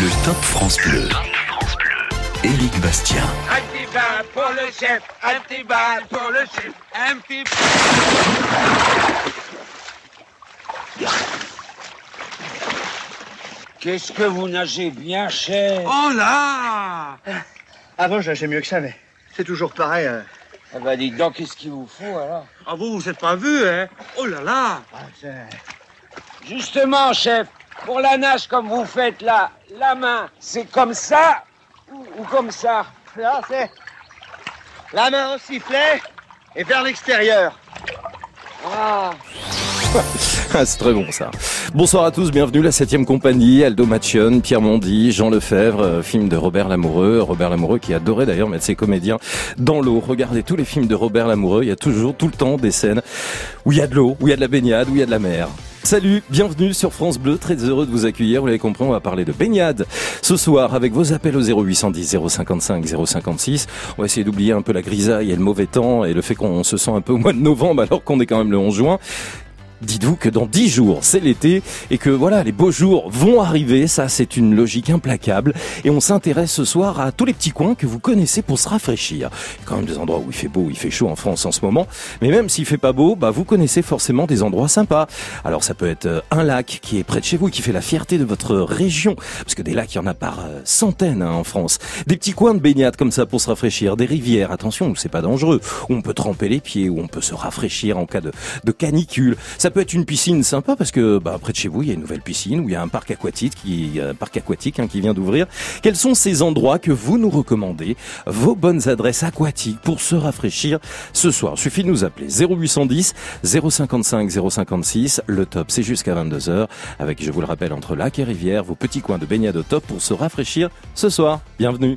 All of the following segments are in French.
Le Top France Bleu. Éric Bastien. Un petit bal pour le chef, un petit bal pour le chef, un petit... Qu'est-ce que vous nagez bien cher? Oh là Avant, je nageais mieux que ça, mais c'est toujours pareil. euh. Ah bah dites donc, qu'est-ce qu'il vous faut alors? Ah vous, vous êtes pas vu, hein? Oh là là Ah, c'est- Justement, chef, pour la nage comme vous faites là, la main, c'est comme ça ou, ou comme ça Là, c'est la main au sifflet et vers l'extérieur. Ah Ah, c'est très bon ça. Bonsoir à tous, bienvenue la 7 compagnie, Aldo Machion, Pierre Mondy, Jean Lefebvre, euh, film de Robert Lamoureux. Robert Lamoureux qui adorait d'ailleurs mettre ses comédiens dans l'eau. Regardez tous les films de Robert Lamoureux, il y a toujours, tout le temps des scènes où il y a de l'eau, où il y a de la baignade, où il y a de la mer. Salut, bienvenue sur France Bleu, très heureux de vous accueillir. Vous l'avez compris, on va parler de baignade ce soir avec vos appels au 0810 055 056. On va essayer d'oublier un peu la grisaille et le mauvais temps et le fait qu'on se sent un peu au mois de novembre alors qu'on est quand même le 11 juin. Dites-vous que dans dix jours, c'est l'été et que voilà, les beaux jours vont arriver. Ça, c'est une logique implacable. Et on s'intéresse ce soir à tous les petits coins que vous connaissez pour se rafraîchir. Il y a quand même des endroits où il fait beau, où il fait chaud en France en ce moment. Mais même s'il fait pas beau, bah, vous connaissez forcément des endroits sympas. Alors, ça peut être euh, un lac qui est près de chez vous, qui fait la fierté de votre région. Parce que des lacs, il y en a par euh, centaines hein, en France. Des petits coins de baignade comme ça pour se rafraîchir. Des rivières, attention, où c'est pas dangereux. Où on peut tremper les pieds, où on peut se rafraîchir en cas de, canicule. Peut être une piscine sympa parce que bah, près de chez vous, il y a une nouvelle piscine où il y a un parc aquatique qui, un parc aquatique hein, qui vient d'ouvrir. Quels sont ces endroits que vous nous recommandez? Vos bonnes adresses aquatiques pour se rafraîchir ce soir. Suffit de nous appeler 0810 055 056. Le top, c'est jusqu'à 22h avec, je vous le rappelle, entre lac et rivière, vos petits coins de baignade au top pour se rafraîchir ce soir. Bienvenue.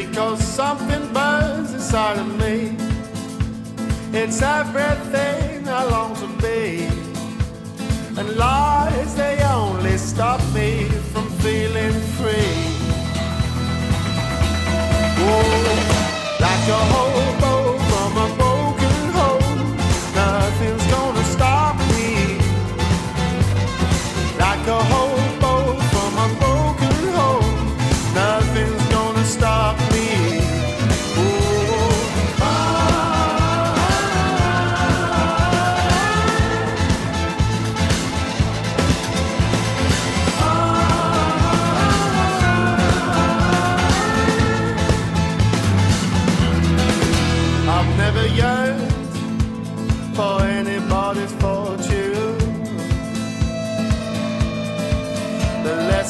Because something burns inside of me. It's everything I long to be. And lies, they only stop me from feeling free. Oh, like a hobo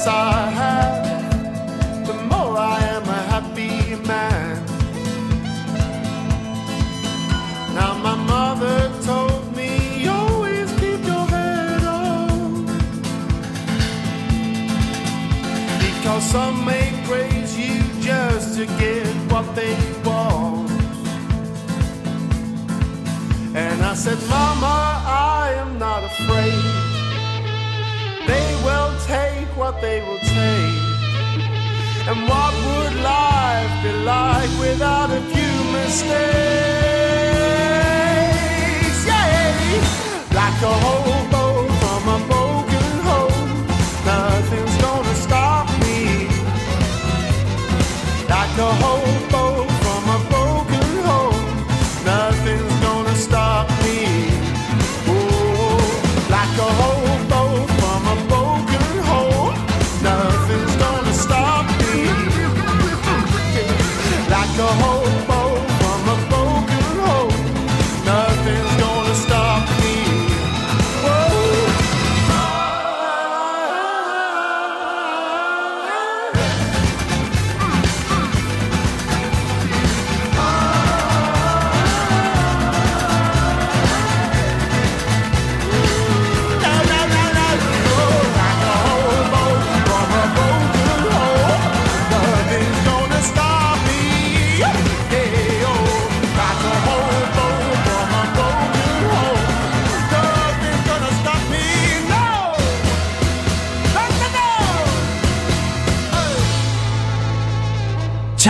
I have, the more I am a happy man. Now my mother told me always keep your head on. Because some may praise you just to get what they want. And I said, Mama, I am not afraid. They will take what they will take. And what would life be like without a few mistakes? Yeah, like a hobo from a broken home, nothing's gonna stop me. Like a hobo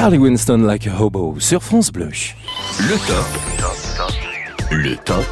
Charlie Winston like a hobo sur France Bleu. Le top. Le top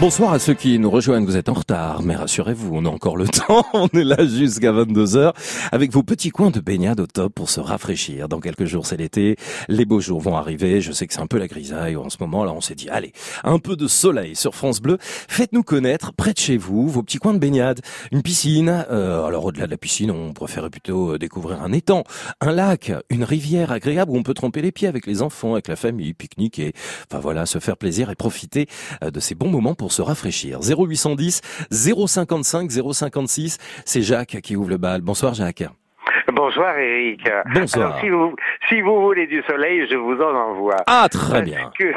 Bonsoir à ceux qui nous rejoignent, vous êtes en retard, mais rassurez-vous, on a encore le temps, on est là jusqu'à 22h avec vos petits coins de baignade au top pour se rafraîchir. Dans quelques jours, c'est l'été, les beaux jours vont arriver, je sais que c'est un peu la grisaille en ce moment, là on s'est dit, allez, un peu de soleil sur France Bleu, faites-nous connaître près de chez vous vos petits coins de baignade, une piscine, euh, alors au-delà de la piscine, on préférait plutôt euh, découvrir un étang, un lac, une rivière agréable où on peut tremper les pieds avec les enfants, avec la famille, pique-niquer, enfin voilà, se faire plaisir et profiter euh, de ces bons moments pour se rafraîchir. 0810 055 056, c'est Jacques qui ouvre le bal. Bonsoir Jacques. Bonsoir Eric. Bonsoir. Alors, si, vous, si vous voulez du soleil, je vous en envoie. Ah très Parce bien. que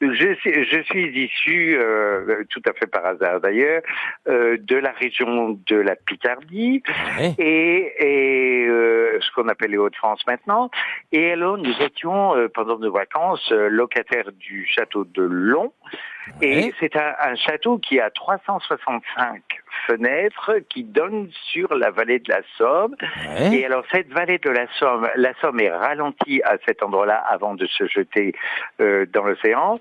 je, suis, je suis issu, euh, tout à fait par hasard d'ailleurs, euh, de la région de la Picardie Ouais. et, et euh, ce qu'on appelle les Hauts-de-France maintenant. Et alors nous étions pendant nos vacances locataires du château de Long. Et c'est un, un château qui a 365 fenêtres qui donnent sur la vallée de la Somme. Et alors cette vallée de la Somme, la Somme est ralentie à cet endroit-là avant de se jeter euh, dans l'océan.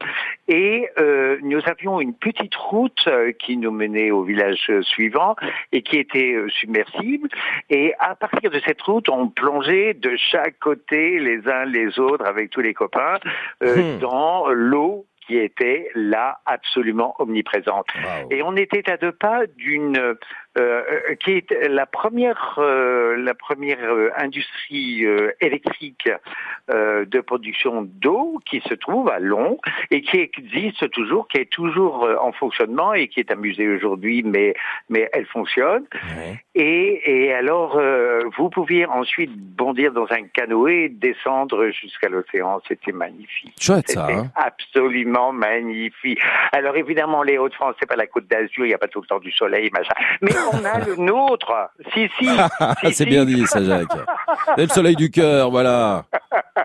Et euh, nous avions une petite route euh, qui nous menait au village euh, suivant et qui était euh, submersible. Et à partir de cette route, on plongeait de chaque côté les uns les autres avec tous les copains euh, Hmm. dans l'eau qui était là absolument omniprésente. Et on était à deux pas d'une euh, qui est la première euh, la première euh, industrie euh, électrique euh, de production d'eau qui se trouve à Long et qui existe toujours, qui est toujours euh, en fonctionnement et qui est amusée aujourd'hui, mais mais elle fonctionne. Et, et alors, euh, vous pouviez ensuite bondir dans un canoë, descendre jusqu'à l'océan. C'était magnifique. Chouette ça. C'était Hein absolument magnifique. Alors évidemment, les Hauts-de-France, c'est pas la Côte d'Azur, il n'y a pas tout le temps du soleil, machin. Mais on a le nôtre. Si, si. si, c'est si. bien dit ça Jacques. C'est le soleil du cœur, voilà.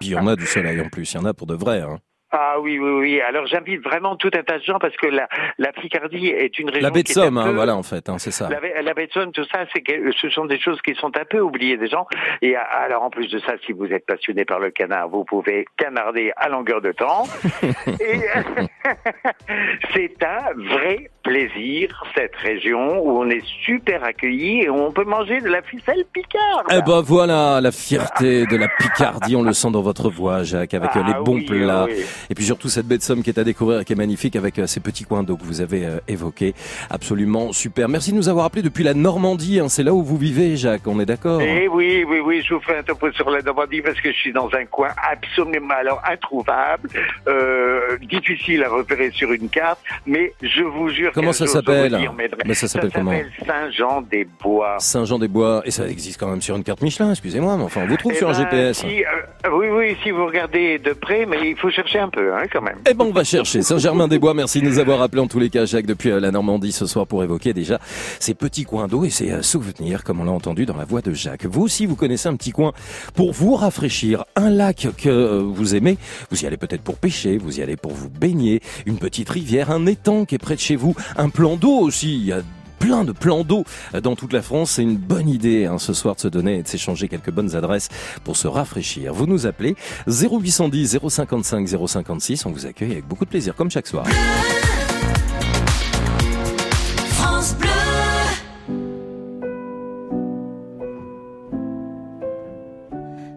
Puis il y en a du soleil en plus, il y en a pour de vrai. Hein. Ah oui, oui, oui. Alors j'invite vraiment tout un tas de gens parce que la, la Picardie est une région La baie de Somme, hein, peu- voilà en fait, hein, c'est ça. La, la baie de Somme, tout ça, c'est que ce sont des choses qui sont un peu oubliées des gens. Et alors, en plus de ça, si vous êtes passionné par le canard, vous pouvez canarder à longueur de temps. et c'est un vrai plaisir, cette région où on est super accueilli et où on peut manger de la ficelle picarde. Eh ben voilà, la fierté de la Picardie, on le sent dans votre voix, Jacques, avec euh, les Ah bons oui, plats. oui. Et puis surtout cette baie de Somme qui est à découvrir et qui est magnifique avec euh, ces petits coins d'eau que vous avez euh, évoqués. Absolument super. Merci de nous avoir appelé depuis la Normandie. hein. C'est là où vous vivez, Jacques. On est d'accord? Eh oui, oui, oui, je vous fais un topo sur la Normandie parce que je suis dans un coin absolument alors introuvable, euh, difficile à repérer sur une carte, mais je vous jure. Comment ça s'appelle. Mais ça s'appelle comment Saint-Jean-des-Bois. Saint-Jean-des-Bois. Et ça existe quand même sur une carte Michelin, excusez-moi, mais enfin on vous trouve Eh sur un ben, GPS. si, euh, oui, oui, si vous regardez de près, mais il faut chercher un peu, hein, quand même. Eh ben, on va chercher Saint-Germain-des-Bois. Merci de nous avoir appelés en tous les cas, Jacques, depuis euh, la Normandie ce soir pour évoquer déjà ces petits coins d'eau et ces euh, souvenirs, comme on l'a entendu dans la voix de Jacques. Vous aussi, vous connaissez un petit coin pour vous rafraîchir, un lac que vous aimez. Vous y allez peut-être pour pêcher, vous y allez pour vous baigner, une petite rivière, un étang qui est près de chez vous, un plan d'eau aussi. Il y a plein de plans d'eau dans toute la France. C'est une bonne idée hein, ce soir de se donner et de s'échanger quelques bonnes adresses pour se rafraîchir. Vous nous appelez 0810 055 056. On vous accueille avec beaucoup de plaisir, comme chaque soir.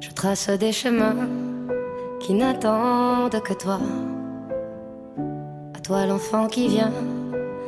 Je trace des chemins qui n'attendent que toi. À toi l'enfant qui vient,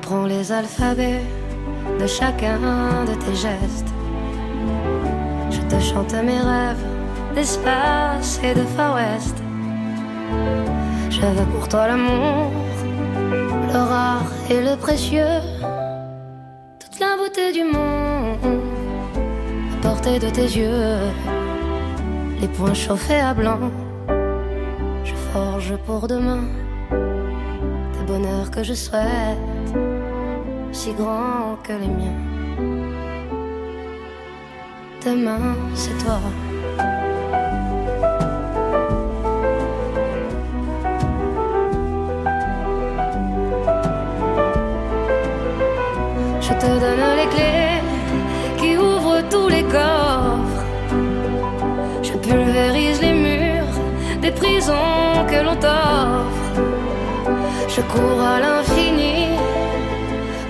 J'apprends les alphabets de chacun de tes gestes. Je te chante mes rêves d'espace et de Far West. Je pour toi l'amour, le rare et le précieux, toute la beauté du monde à portée de tes yeux, les poings chauffés à blanc. Je forge pour demain des bonheurs que je souhaite, si grands que les miens. Demain, c'est toi. Je te donne les clés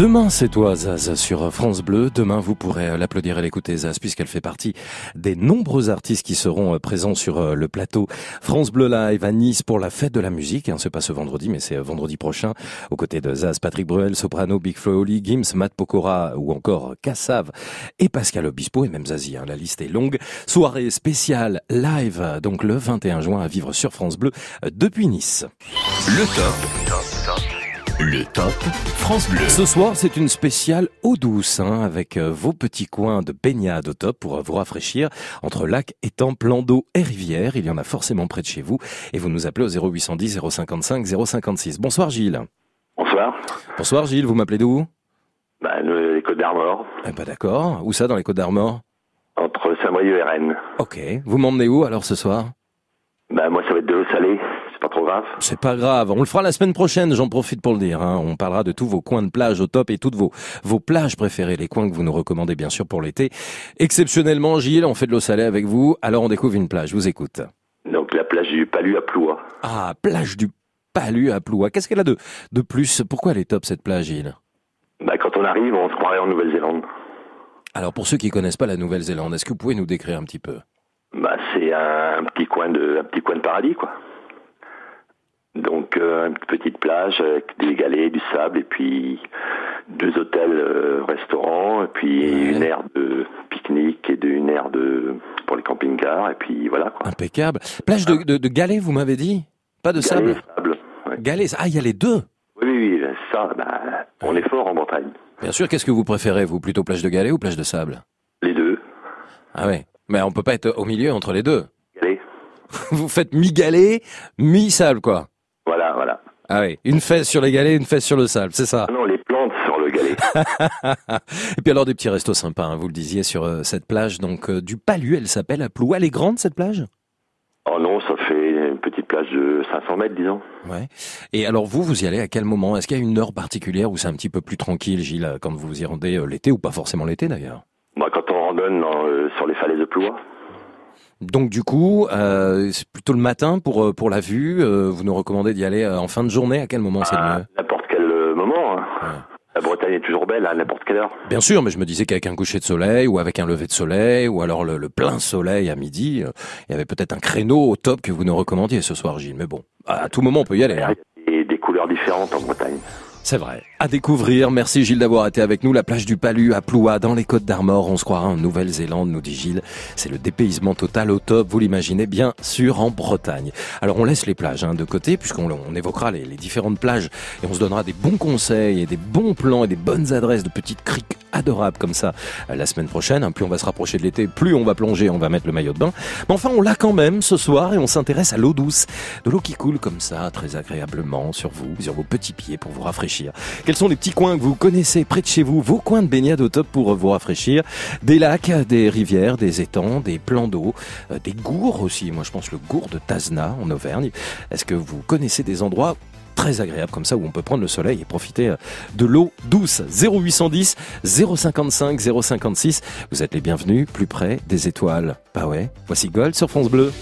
Demain, c'est toi, Zaz, sur France Bleu. Demain, vous pourrez l'applaudir et l'écouter, Zaz, puisqu'elle fait partie des nombreux artistes qui seront présents sur le plateau France Bleu Live à Nice pour la fête de la musique. Hein, c'est pas ce vendredi, mais c'est vendredi prochain, aux côtés de Zaz, Patrick Bruel, Soprano, Big Flo Oli, Gims, Matt Pokora ou encore Kassav et Pascal Obispo et même Zazie. Hein, la liste est longue. Soirée spéciale live, donc le 21 juin à vivre sur France Bleu depuis Nice. Le top. Le top France Bleu. Ce soir, c'est une spéciale eau douce, hein, avec euh, vos petits coins de baignade au top pour euh, vous rafraîchir entre lac, étang, plan d'eau et rivière. Il y en a forcément près de chez vous. Et vous nous appelez au 0810 055 056. Bonsoir Gilles. Bonsoir. Bonsoir Gilles, vous m'appelez d'où? Bah, Les Côtes d'Armor. Eh ben d'accord. Où ça dans les Côtes d'Armor? Entre Saint-Brieuc et Rennes. Ok. Vous m'emmenez où alors ce soir? Bah moi ça va être de l'eau salée pas trop grave. C'est pas grave. On le fera la semaine prochaine, j'en profite pour le dire. Hein. On parlera de tous vos coins de plage au top et toutes vos, vos plages préférées, les coins que vous nous recommandez bien sûr pour l'été. Exceptionnellement, Gilles, on fait de l'eau salée avec vous, alors on découvre une plage. Je vous écoute. Donc la plage du Palu à Ploua. Ah, plage du Palu à Ploua. Qu'est-ce qu'elle a de, de plus? Pourquoi elle est top cette plage, Gilles? Bah, Quand on arrive, on se croirait en Nouvelle-Zélande. Alors pour ceux qui connaissent pas la Nouvelle-Zélande, est-ce que vous pouvez nous décrire un petit peu? Bah, C'est un, petit coin de, un petit coin de paradis, quoi. Donc euh, une petite plage avec des galets, du sable et puis deux hôtels, euh, restaurants et puis Ouais. une aire de pique-nique et de, une aire de pour les camping-cars et puis voilà quoi. Impeccable. Plage de, de, de galets, vous m'avez dit? Pas de Galets, sable? sable. ouais. Galets, ah il y a les deux? Oui oui oui, ça bah, on est fort en Bretagne. Bien sûr, qu'est-ce que vous préférez, vous Plutôt plage de galets ou plage de sable? Les deux. Ah ouais, mais on peut pas être au milieu entre les deux. Galets. Vous faites mi-galet, mi-sable quoi. Ah oui, une fesse sur les galets, une fesse sur le sable, c'est ça. Ah non les plantes sur le galet. Et puis alors des petits restos sympas, hein, vous le disiez, sur euh, cette plage, donc euh, du Palu, elle s'appelle, à Ploua. Elle est grande cette plage? Oh non ça fait une petite plage de 500 mètres disons. Ouais. Et alors vous, vous y allez à quel moment? Est-ce qu'il y a une heure particulière où c'est un petit peu plus tranquille, Gilles, quand vous y rendez euh, l'été, ou pas forcément l'été d'ailleurs? Moi quand on randonne euh, sur les falaises de Ploua. Donc du coup, euh, c'est plutôt le matin pour euh, pour la vue. euh, vous nous recommandez d'y aller euh, en fin de journée. À quel moment c'est le à mieux n'importe quel moment. hein. Ouais. La Bretagne est toujours belle à n'importe quelle heure. Bien sûr, mais je me disais qu'avec un coucher de soleil ou avec un lever de soleil ou alors le, le plein soleil à midi, euh, il y avait peut-être un créneau au top que vous nous recommandiez ce soir, Gilles. Mais bon, à tout moment on peut y aller. hein. Et des couleurs différentes en Bretagne. C'est vrai. À découvrir. Merci Gilles d'avoir été avec nous. La plage du Palu à Ploua, dans les Côtes d'Armor. On se croira en Nouvelle-Zélande, nous dit Gilles. C'est le dépaysement total au top. Vous l'imaginez bien sûr en Bretagne. Alors on laisse les plages hein, de côté puisqu'on on évoquera les différentes plages et on se donnera des bons conseils et des bons plans et des bonnes adresses de petites criques adorables comme ça euh, la semaine prochaine. hein. Plus on va se rapprocher de l'été, plus on va plonger, on va mettre le maillot de bain. Mais enfin, on l'a quand même ce soir et on s'intéresse à l'eau douce. De l'eau qui coule comme ça, très agréablement sur vous, sur vos petits pieds pour vous rafraîchir. Quels sont les petits coins que vous connaissez près de chez vous, vos coins de baignade au top pour vous rafraîchir Des lacs, des rivières, des étangs, des plans d'eau, euh, des gourds aussi. Moi, je pense le gourd de Tazna en Auvergne. Est-ce que vous connaissez des endroits très agréable comme ça où on peut prendre le soleil et profiter euh, de l'eau douce. 0810 055 056. Vous êtes les bienvenus plus près des étoiles. Bah ouais, voici Gold sur France Bleu.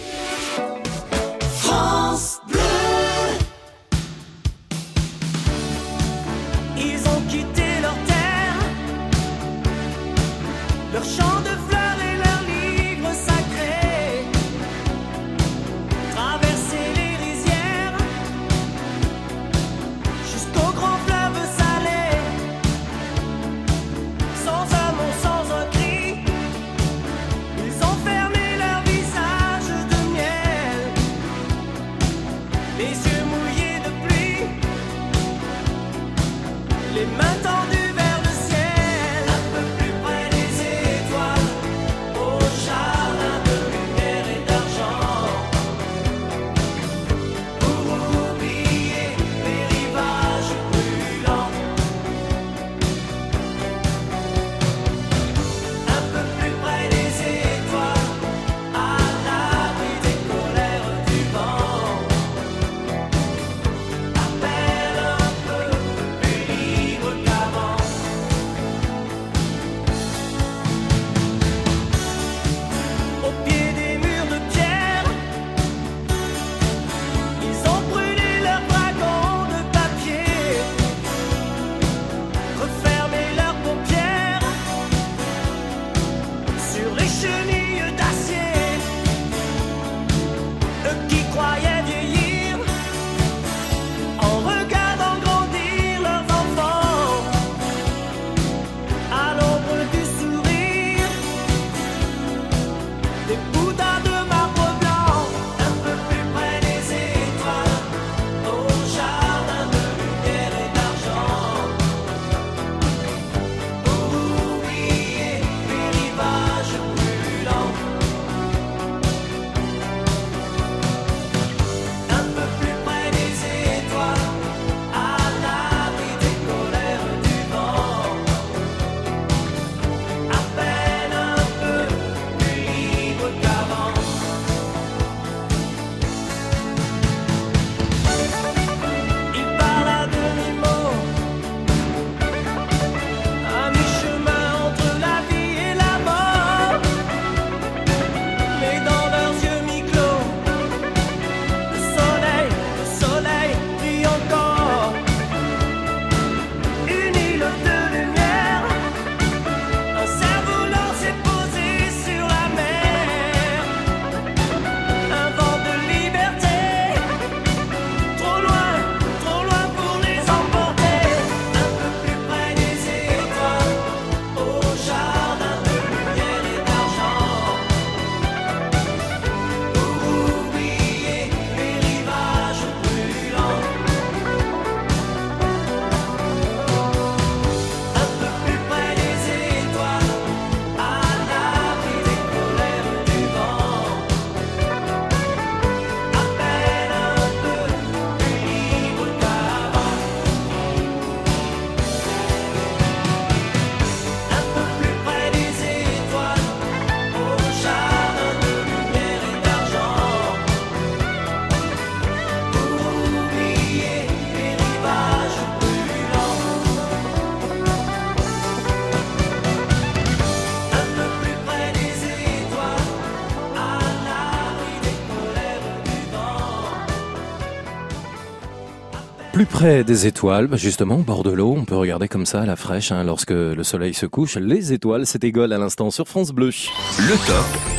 Près des étoiles, justement, au bord de l'eau, on peut regarder comme ça à la fraîche, hein, lorsque le soleil se couche. Les étoiles, Gol à l'instant sur France Bleu. Le top.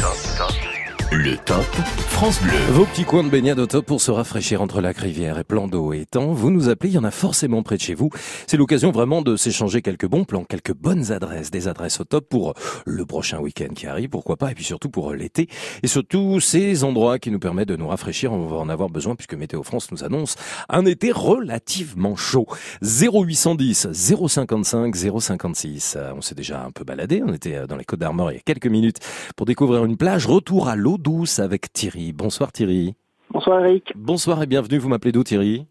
Le top France Bleu. Vos petits coins de baignade au top pour se rafraîchir entre lac, rivière et plan d'eau et temps. Vous nous appelez, il y en a forcément près de chez vous. C'est l'occasion vraiment de s'échanger quelques bons plans, quelques bonnes adresses, des adresses au top pour le prochain week-end qui arrive, pourquoi pas, et puis surtout pour l'été. Et surtout ces endroits qui nous permettent de nous rafraîchir. On va en avoir besoin puisque Météo France nous annonce un été relativement chaud. 0810 055 056. Euh, On s'est déjà un peu baladé. On était euh, dans les Côtes d'Armor il y a quelques minutes pour découvrir une plage. Retour à l'eau douce avec Thierry. Bonsoir Thierry. Bonsoir Eric. Bonsoir et bienvenue. Vous m'appelez d'où Thierry?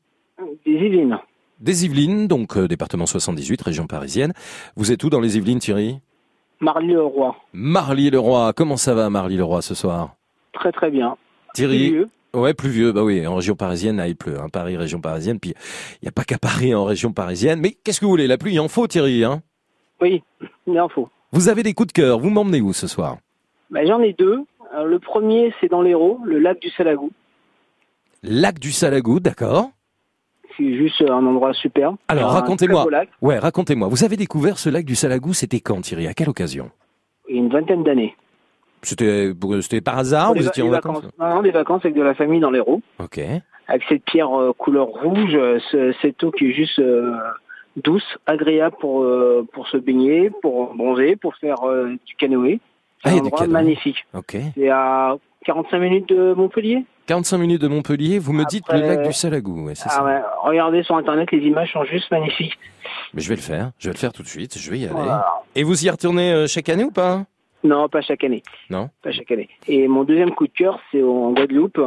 Des Yvelines. Des Yvelines, donc euh, département 78, région parisienne. Vous êtes où dans les Yvelines Thierry? Marly-le-Roi. Marly-le-Roi. Comment ça va Marly-le-Roi ce soir? Très très bien. Thierry, Milieu. Ouais, pluvieux, bah oui, en région parisienne, là, il pleut, hein, Paris, région parisienne, puis il n'y a pas qu'à Paris en région parisienne. Mais qu'est-ce que vous voulez, la pluie, il en faut, Thierry, hein? Oui, il en faut. Vous avez des coups de cœur, vous m'emmenez où ce soir? Bah, J'en ai deux. Euh, le premier, c'est dans l'Hérault, le lac du Salagou. Lac du Salagou, d'accord C'est juste un endroit superbe. Alors, racontez-moi. Ouais, racontez-moi. Vous avez découvert ce lac du Salagou, c'était quand, Thierry? À quelle occasion? Il y a une vingtaine d'années. C'était c'était par hasard Vous étiez en vacances Non, des vacances avec de la famille dans l'Hérault. Ok. Avec cette pierre euh, couleur rouge, euh, ce- cette eau qui est juste euh, douce, agréable pour, euh, pour se baigner, pour bronzer, pour faire euh, du canoë. C'est Ah, un endroit magnifique. Ok. C'est à 45 minutes de Montpellier. 45 minutes de Montpellier, vous me dites le lac du Salagou, ouais, Ah ça. ouais, regardez sur internet, les images sont juste magnifiques. Mais je vais le faire, je vais le faire tout de suite, je vais y aller. Voilà. Et vous y retournez euh, chaque année ou pas Non, pas chaque année. Non? Pas chaque année. Et mon deuxième coup de cœur, c'est en Guadeloupe.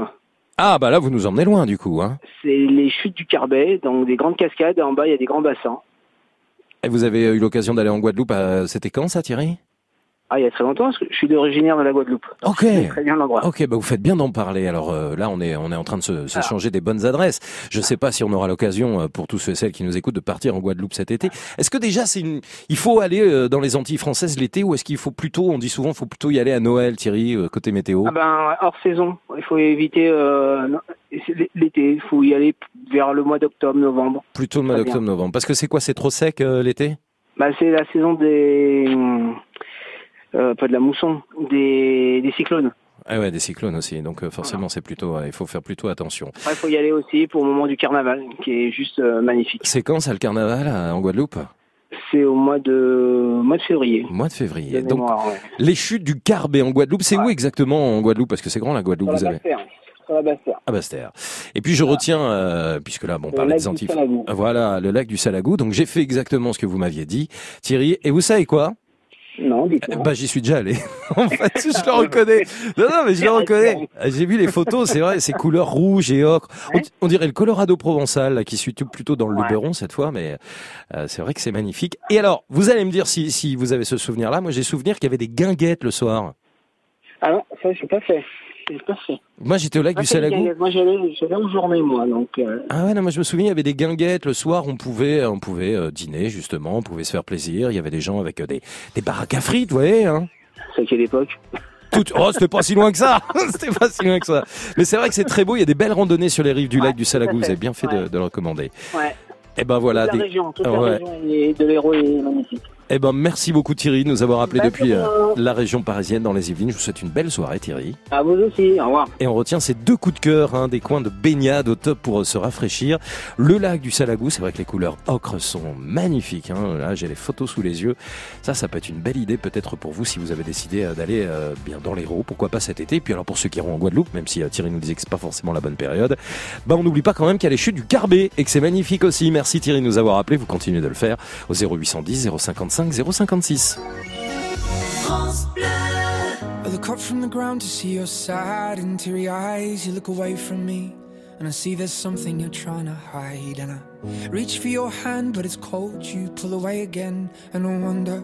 Ah bah là vous nous emmenez loin du coup. Hein. C'est les chutes du Carbet, donc des grandes cascades. Et en bas, il y a des grands bassins. Et vous avez eu l'occasion d'aller en Guadeloupe, à... c'était quand ça Thierry? Ah, il y a très longtemps, parce que je suis d'originaire de la Guadeloupe. Ok. Très bien l'endroit. Ok, bah vous faites bien d'en parler. Alors euh, là, on est on est en train de se, se Ah. changer des bonnes adresses. Je ne sais pas si on aura l'occasion euh, pour tous ceux et celles qui nous écoutent de partir en Guadeloupe cet été. Est-ce que déjà c'est une il faut aller euh, dans les Antilles françaises l'été ou est-ce qu'il faut plutôt on dit souvent il faut plutôt y aller à Noël Thierry euh, côté météo? Ah ben, hors saison. Il faut éviter euh, l'été. Il faut y aller vers le mois d'octobre, novembre. Plutôt le mois d'octobre novembre parce que c'est quoi c'est trop sec euh, l'été? Bah, c'est la saison des... euh, pas de la mousson, des, des cyclones. Ah ouais, des cyclones aussi. Donc euh, forcément c'est plutôt ouais, il faut faire plutôt attention. Il faut y aller aussi pour le moment du carnaval, qui est juste euh, magnifique. C'est quand ça le carnaval en Guadeloupe? C'est au mois de mois de février. Mois de février. De Donc mémoire, ouais. les chutes du Carbet en Guadeloupe, c'est où exactement en Guadeloupe? Parce que c'est grand la Guadeloupe, Sur vous la avez. La Basse-Terre. Ah Bastère. Et puis je retiens, euh, puisque là, bon, on parlait des Antilles. Voilà, le lac du Salagou. Donc j'ai fait exactement ce que vous m'aviez dit, Thierry. Et vous savez quoi? Non. Bah j'y suis déjà allé. en fait, je le reconnais. Non, non, mais je le reconnais. J'ai vu les photos, c'est vrai, ces couleurs rouges et ocre. On, on dirait le Colorado provençal, là, qui suit plutôt dans le Ouais. Luberon cette fois, mais euh, c'est vrai que c'est magnifique. Et alors, vous allez me dire si, si vous avez ce souvenir-là. Moi, j'ai souvenir qu'il y avait des guinguettes le soir. Ah non, ça, je pas fait. Fait. Moi, j'étais au lac Pas du Salagou. Moi, j'allais, en journée, moi, donc. euh, Ah ouais, non, moi je me souviens, il y avait des guinguettes le soir, on pouvait, on pouvait euh, dîner justement, on pouvait se faire plaisir. Il y avait des gens avec euh, des, des baraques à frites, vous voyez. Hein. c'est à quelle époque? Tout... Oh, c'était pas si loin que ça. c'était pas si loin que ça. Mais c'est vrai que c'est très beau. Il y a des belles randonnées sur les rives du Ouais, lac du Salagou. Vous avez bien fait de, Ouais. de le recommander. Ouais. Et ben voilà. toute la des- région, toute Ah la ouais. région de l'Hérault est magnifique. Eh ben merci beaucoup Thierry de nous avoir appelé depuis de euh, la région parisienne dans les Yvelines. Je vous souhaite une belle soirée Thierry. À vous aussi, au revoir. Et on retient ces deux coups de cœur, hein, des coins de baignade au top pour euh, se rafraîchir. Le lac du Salagou, c'est vrai que les couleurs ocre sont magnifiques. Hein. Là, j'ai les photos sous les yeux. Ça, ça peut être une belle idée peut-être pour vous si vous avez décidé euh, d'aller euh, bien dans l'Hérault. Pourquoi pas cet été? Puis alors pour ceux qui iront en Guadeloupe, même si euh, Thierry nous disait que c'est pas forcément la bonne période, bah on n'oublie pas quand même qu'il y a les chutes du Carbet et que c'est magnifique aussi. Merci Thierry de nous avoir appelé. Vous continuez de le faire au 0810 055 056. I look up from the ground to see your sad and teary eyes. You look away from me, and I see there's something you're trying to hide. And I reach for your hand, but it's cold. You pull away again, and I wonder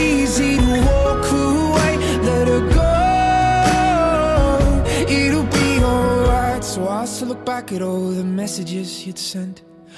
her go. It'll be alright. So I still look back at all the messages you'd sent.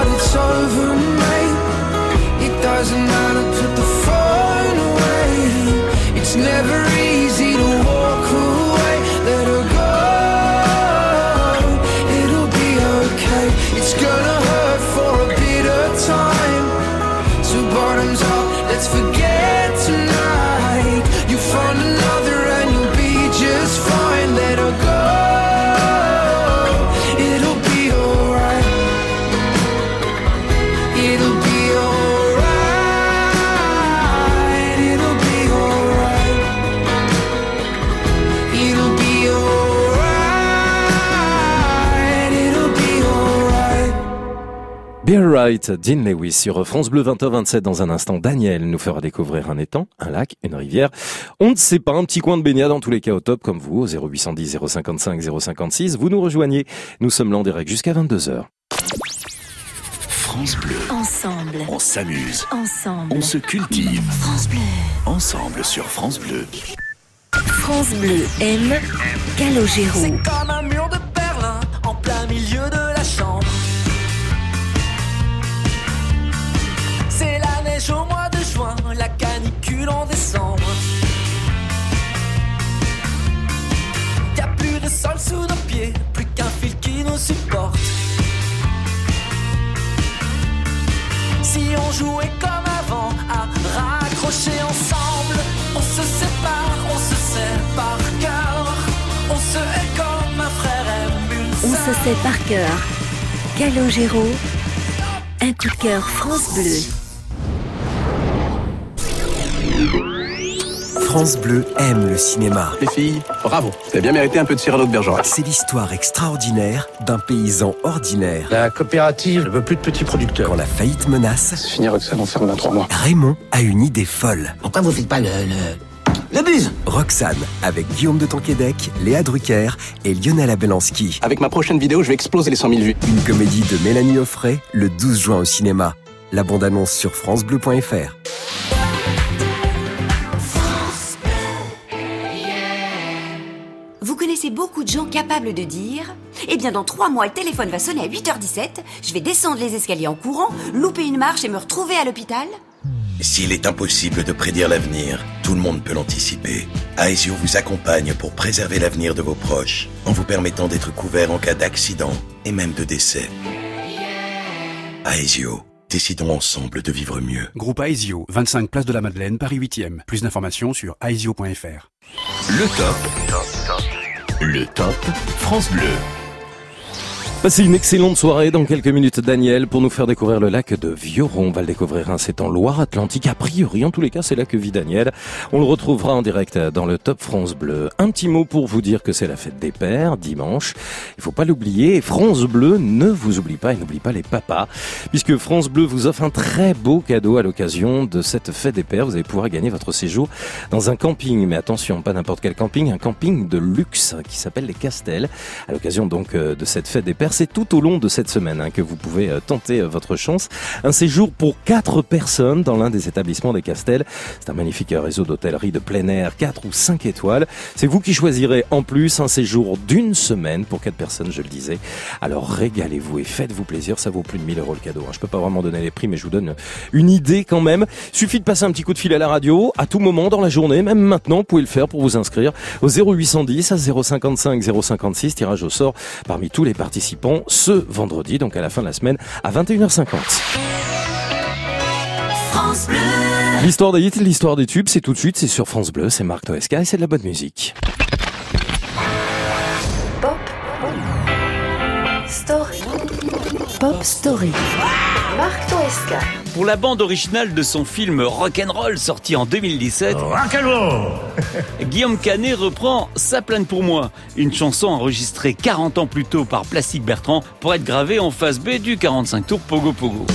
but it's over, mate. It doesn't matter, put the phone away. It's never Right, Dean Lewis sur France Bleu 20h27 dans un instant. Daniel nous fera découvrir un étang, un lac, une rivière. On ne sait pas, un petit coin de baignade en tous les cas au top comme vous au 0810 055 056. Vous nous rejoignez. Nous sommes là en direct jusqu'à 22h. France Bleu. Ensemble. On s'amuse. Ensemble. On se cultive. France Bleu. Ensemble sur France Bleu. France Bleu aime Calogero. C'est comme un mur de Si on jouait comme avant à raccrocher ensemble, on se sépare, on se sait par cœur, on se hait comme un frère aime une On se sait par cœur. Calogero. Un coup de cœur France Bleu. France Bleu aime le cinéma. Les filles, bravo. Vous avez bien mérité un peu de Cyrano de Bergerac. C'est l'histoire extraordinaire d'un paysan ordinaire. La coopérative ne veut plus de petits producteurs. Quand la faillite menace, C'est fini, Roxane, on ferme dans trois mois. Raymond a une idée folle. Pourquoi vous faites pas le, le, le buzz? Roxane, avec Guillaume de Tonquédec, Léa Drucker et Lionel Abelanski. Avec ma prochaine vidéo, je vais exploser les 100 000 vues. Une comédie de Mélanie Offray, le 12 juin au cinéma. La bande-annonce sur francebleu.fr. Beaucoup de gens capables de dire Eh bien, dans trois mois, le téléphone va sonner à 8h17, je vais descendre les escaliers en courant, louper une marche et me retrouver à l'hôpital S'il est impossible de prédire l'avenir, tout le monde peut l'anticiper. Aesio vous accompagne pour préserver l'avenir de vos proches, en vous permettant d'être couvert en cas d'accident et même de décès. Aesio, décidons ensemble de vivre mieux. Groupe Aesio, 25 place de la Madeleine, Paris 8e. Plus d'informations sur aesio.fr. Le top. Le top France Bleu. Passez une excellente soirée dans quelques minutes Daniel pour nous faire découvrir le lac de Vioron. On va le découvrir, hein, c'est en Loire-Atlantique. A priori, en tous les cas, c'est là que vit Daniel. On le retrouvera en direct dans le Top France Bleu. Un petit mot pour vous dire que c'est la fête des pères, dimanche. Il faut pas l'oublier. France Bleu ne vous oublie pas et n'oublie pas les papas. Puisque France Bleu vous offre un très beau cadeau à l'occasion de cette fête des pères. Vous allez pouvoir gagner votre séjour dans un camping. Mais attention, pas n'importe quel camping, un camping de luxe qui s'appelle les Castels. À l'occasion donc euh, de cette fête des pères, c'est tout au long de cette semaine hein, que vous pouvez euh, tenter euh, votre chance. Un séjour pour quatre personnes dans l'un des établissements des Castels. C'est un magnifique euh, réseau d'hôtellerie de plein air, 4 ou 5 étoiles. C'est vous qui choisirez en plus un séjour d'une semaine pour quatre personnes, je le disais. Alors régalez-vous et faites-vous plaisir, ça vaut plus de 1000 euros le cadeau. hein. Je peux pas vraiment donner les prix, mais je vous donne une idée quand même. Suffit de passer un petit coup de fil à la radio, à tout moment dans la journée, même maintenant, vous pouvez le faire pour vous inscrire au 0810 à 055 056, tirage au sort parmi tous les participants ce vendredi, donc à la fin de la semaine, à 21h50. France Bleu. L'histoire des hits, l'histoire des tubes, c'est tout de suite, c'est sur France Bleu, c'est Marc Toesca et c'est de la bonne musique. Story. Pop Story. Marc Toesca. Pour la bande originale de son film Rock'n'Roll sorti en 2017, Guillaume Canet reprend Sa plaine pour moi, une chanson enregistrée 40 ans plus tôt par Plastique Bertrand pour être gravée en face B du 45 tours Pogo Pogo.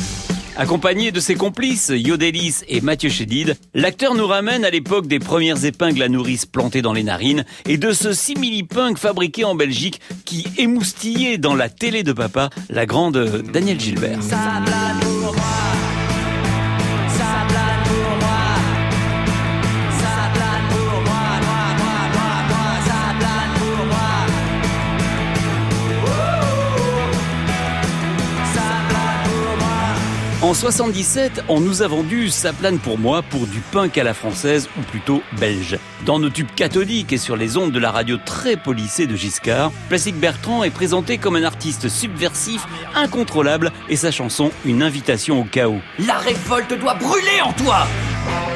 Accompagné de ses complices, Yodelis et Mathieu Chédid, l'acteur nous ramène à l'époque des premières épingles à nourrice plantées dans les narines et de ce simili-punk fabriqué en Belgique qui émoustillait dans la télé de papa la grande Danielle Gilbert. Ça En 77, on nous a vendu Sa plane pour moi pour du punk à la française ou plutôt belge. Dans nos tubes cathodiques et sur les ondes de la radio très polissée de Giscard, Plastique Bertrand est présenté comme un artiste subversif, incontrôlable et sa chanson une invitation au chaos. La révolte doit brûler en toi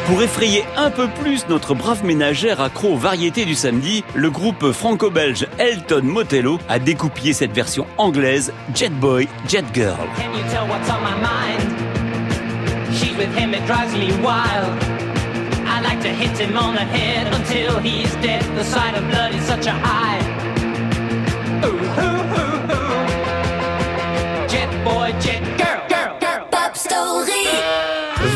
Pour effrayer un peu plus notre brave ménagère accro aux variétés du samedi, le groupe franco-belge Elton Motello a découpillé cette version anglaise Jet Boy, Jet Girl. Can you tell what's on my mind? With him, it drives me wild. I like to hit him on the head until he's dead. The sight of blood is such a high. Ooh, ooh, ooh, ooh. Jet boy, jet girl, girl, girl. Pop story.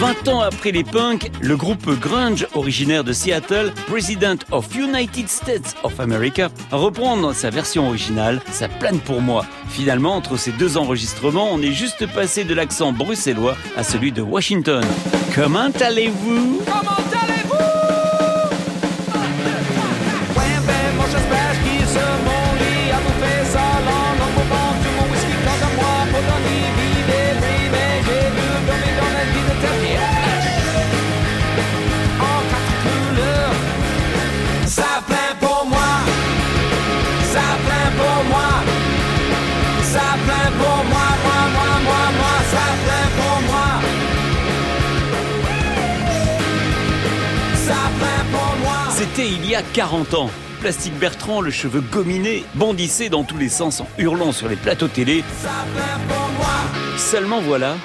20 ans après les punks, le groupe grunge originaire de Seattle, President of United States of America, reprend dans sa version originale sa plane pour moi. Finalement, entre ces deux enregistrements, on est juste passé de l'accent bruxellois à celui de Washington. Comment allez-vous? Il y a 40 ans. Plastique Bertrand, le cheveu gominé, bondissait dans tous les sens en hurlant sur les plateaux télé. Seulement voilà,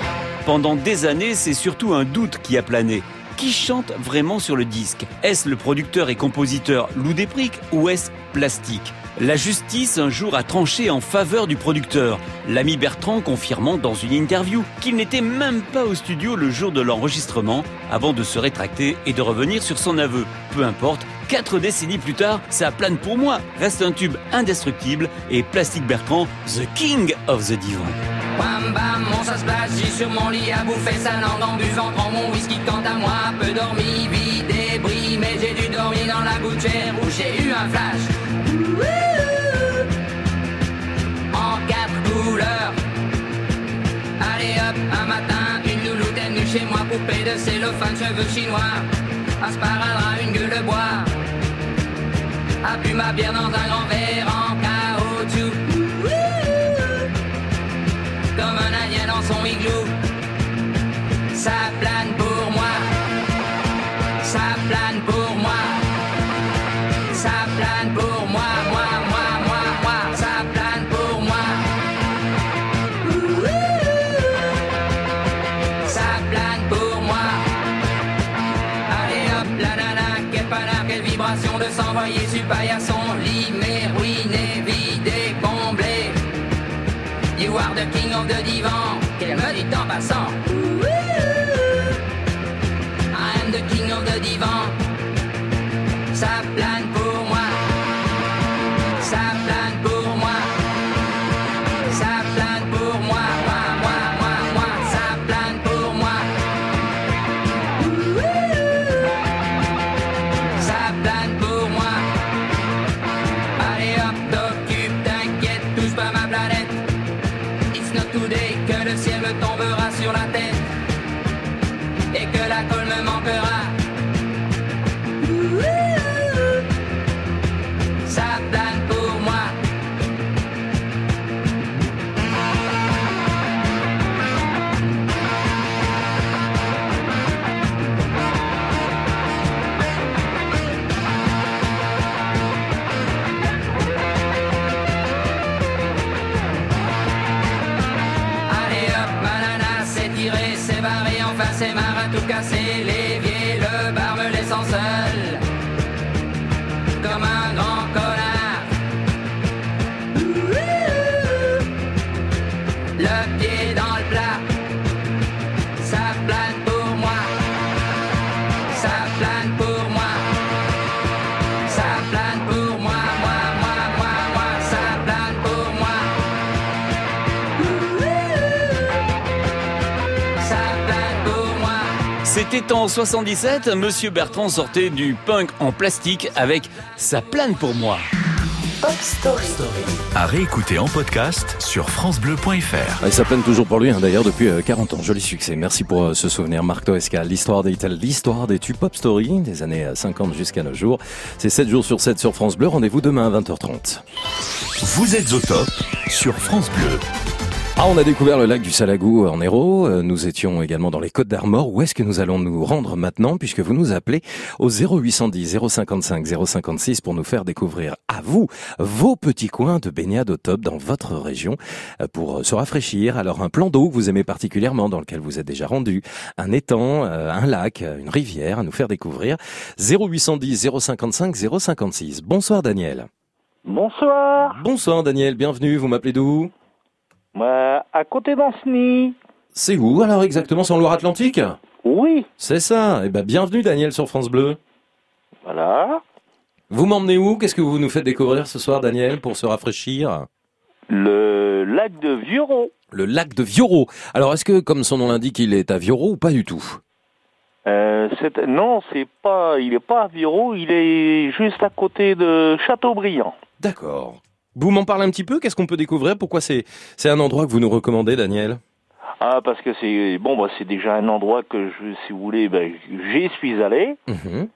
pendant des années, c'est surtout un doute qui a plané. Qui chante vraiment sur le disque? Est-ce le producteur et compositeur Lou Despric ou est-ce Plastique? La justice un jour a tranché en faveur du producteur, l'ami Bertrand confirmant dans une interview qu'il n'était même pas au studio le jour de l'enregistrement avant de se rétracter et de revenir sur son aveu. Peu importe, quatre décennies plus tard, ça plane pour moi, reste un tube indestructible et Plastique Bertrand, the king of the divan. Bam bam, mon sur mon lit à bouffer mon whisky quant à moi, peu dormi, vie débris, mais j'ai dû dormir dans la gouttière où j'ai eu un flash. En quatre couleurs. Allez hop, un matin, une louloute est chez moi, poupée de cellophane, cheveux chinois, un sparadrap, une gueule de bois, a bu ma bière dans un grand verre en caoutchouc. Comme un indien dans son igloo. Ça plane The king of the divan. Qu'elle me dit en passant. I am the king of the divan. Tout C'était en 77, Monsieur Bertrand sortait du punk en plastique avec sa plane pour moi. Pop Story. À réécouter en podcast sur FranceBleu.fr. Et ça plane toujours pour lui, hein, d'ailleurs, depuis euh, 40 ans. Joli succès. Merci pour euh, ce souvenir, Marc Toesca. L'histoire des l'histoire des tubes Pop Story, des années euh, 50 jusqu'à nos jours. C'est 7 jours sur 7 sur France Bleu. Rendez-vous demain à 20h30. Vous êtes au top sur France Bleu. Ah, on a découvert le lac du Salagou en Hérault. Euh, Nous étions également dans les Côtes d'Armor. Où est-ce que nous allons nous rendre maintenant puisque vous nous appelez au 0810 055 056 pour nous faire découvrir à vous vos petits coins de baignade au top dans votre région euh, pour se rafraîchir. Alors un plan d'eau que vous aimez particulièrement dans lequel vous êtes déjà rendu, un étang, euh, un lac, euh, une rivière à nous faire découvrir. 0810 055 056. Bonsoir Daniel. Bonsoir. Bonsoir Daniel, bienvenue. Vous m'appelez d'où? Bah, à côté d'Ancenis. C'est où alors exactement C'est en Loire-Atlantique? Oui. C'est ça. Eh ben bienvenue Daniel sur France Bleu. Voilà. Vous m'emmenez où? Qu'est-ce que vous nous faites découvrir ce soir Daniel pour se rafraîchir? Le lac de Vioro. Le lac de Vioro. Alors est-ce que comme son nom l'indique, il est à Vioro ou pas du tout? Euh, c'est- non, c'est pas, il est pas à Vioro, il est juste à côté de Châteaubriand. D'accord. Vous m'en parlez un petit peu Qu'est-ce qu'on peut découvrir? Pourquoi c'est c'est un endroit que vous nous recommandez Daniel? Ah, parce que c'est bon, bah, c'est déjà un endroit que je, si vous voulez, ben, j'y suis allé, Mhm.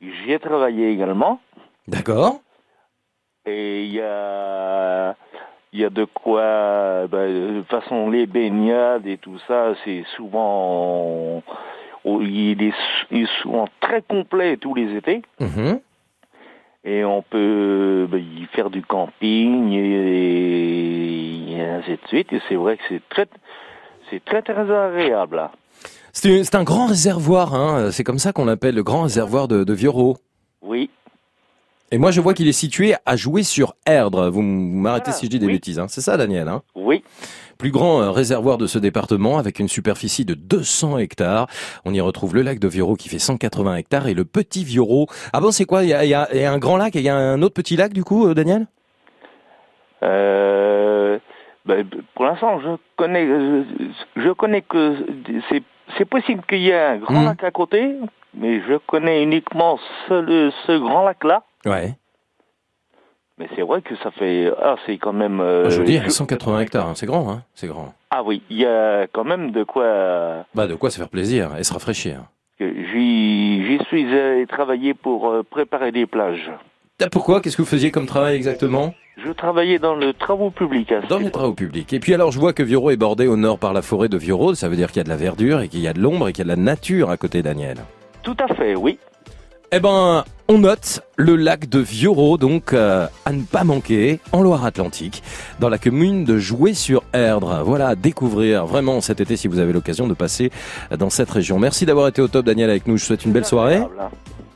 j'y ai travaillé également, D'accord. et il y a, il y a de quoi, ben, de toute façon, les baignades et tout ça, c'est souvent, oh, il est, il est souvent très complet tous les étés. Mhm. Et on peut ben, y faire du camping et, et ainsi de suite. Et c'est vrai que c'est très, c'est très très agréable. là. C'est c'est un grand réservoir, hein. c'est comme ça qu'on l'appelle le grand réservoir de, de Vioro. Oui. Et moi je vois qu'il est situé à jouer sur Erdre. Vous m'arrêtez Ah, si je dis des oui. bêtises, hein. c'est ça Daniel hein? Oui. Plus grand euh, réservoir de ce département avec une superficie de 200 hectares. On y retrouve le lac de Vioro qui fait 180 hectares et le petit Vioro. Ah bon c'est quoi? Il y, a, il y a- il y a un grand lac et il y a un autre petit lac du coup euh, Daniel? Euh, ben, pour l'instant, je connais, je, je connais que c'est, c'est possible qu'il y ait un grand Mhm. lac à côté, mais je connais uniquement ce, ce grand lac-là. Ouais. Mais c'est vrai que ça fait, ah, c'est quand même. euh, je veux dire, je- 180 hectares, hein, c'est grand, hein c'est grand. Ah oui, il y a quand même de quoi. Bah de quoi se faire plaisir et se rafraîchir. J'y, suis allé travailler pour euh, préparer des plages. Pourquoi? Qu'est-ce que vous faisiez comme travail exactement? Je travaillais dans le travaux publics. à Dans les travaux publics. Et puis alors je vois que Vioro est bordé au nord par la forêt de Vioro, ça veut dire qu'il y a de la verdure et qu'il y a de l'ombre et qu'il y a de la nature à côté Daniel. Tout à fait, oui. Eh ben, on note le lac de Vioro, donc euh, à ne pas manquer, en Loire-Atlantique, dans la commune de Joué-sur-Erdre. Voilà, à découvrir vraiment cet été si vous avez l'occasion de passer dans cette région. Merci d'avoir été au top, Daniel, avec nous. Je vous souhaite une belle soirée.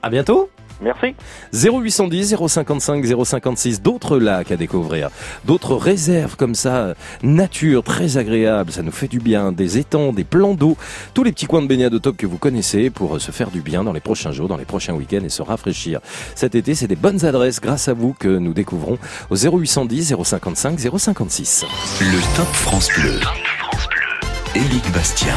À bientôt. Merci. 0810 055 056, d'autres lacs à découvrir, d'autres réserves comme ça, nature très agréable, ça nous fait du bien, des étangs, des plans d'eau, tous les petits coins de baignade au top que vous connaissez pour euh, se faire du bien dans les prochains jours, dans les prochains week-ends et se rafraîchir. Cet été, c'est des bonnes adresses grâce à vous que nous découvrons au 0810 055 056. Le Top France Bleu. Éric Bastien.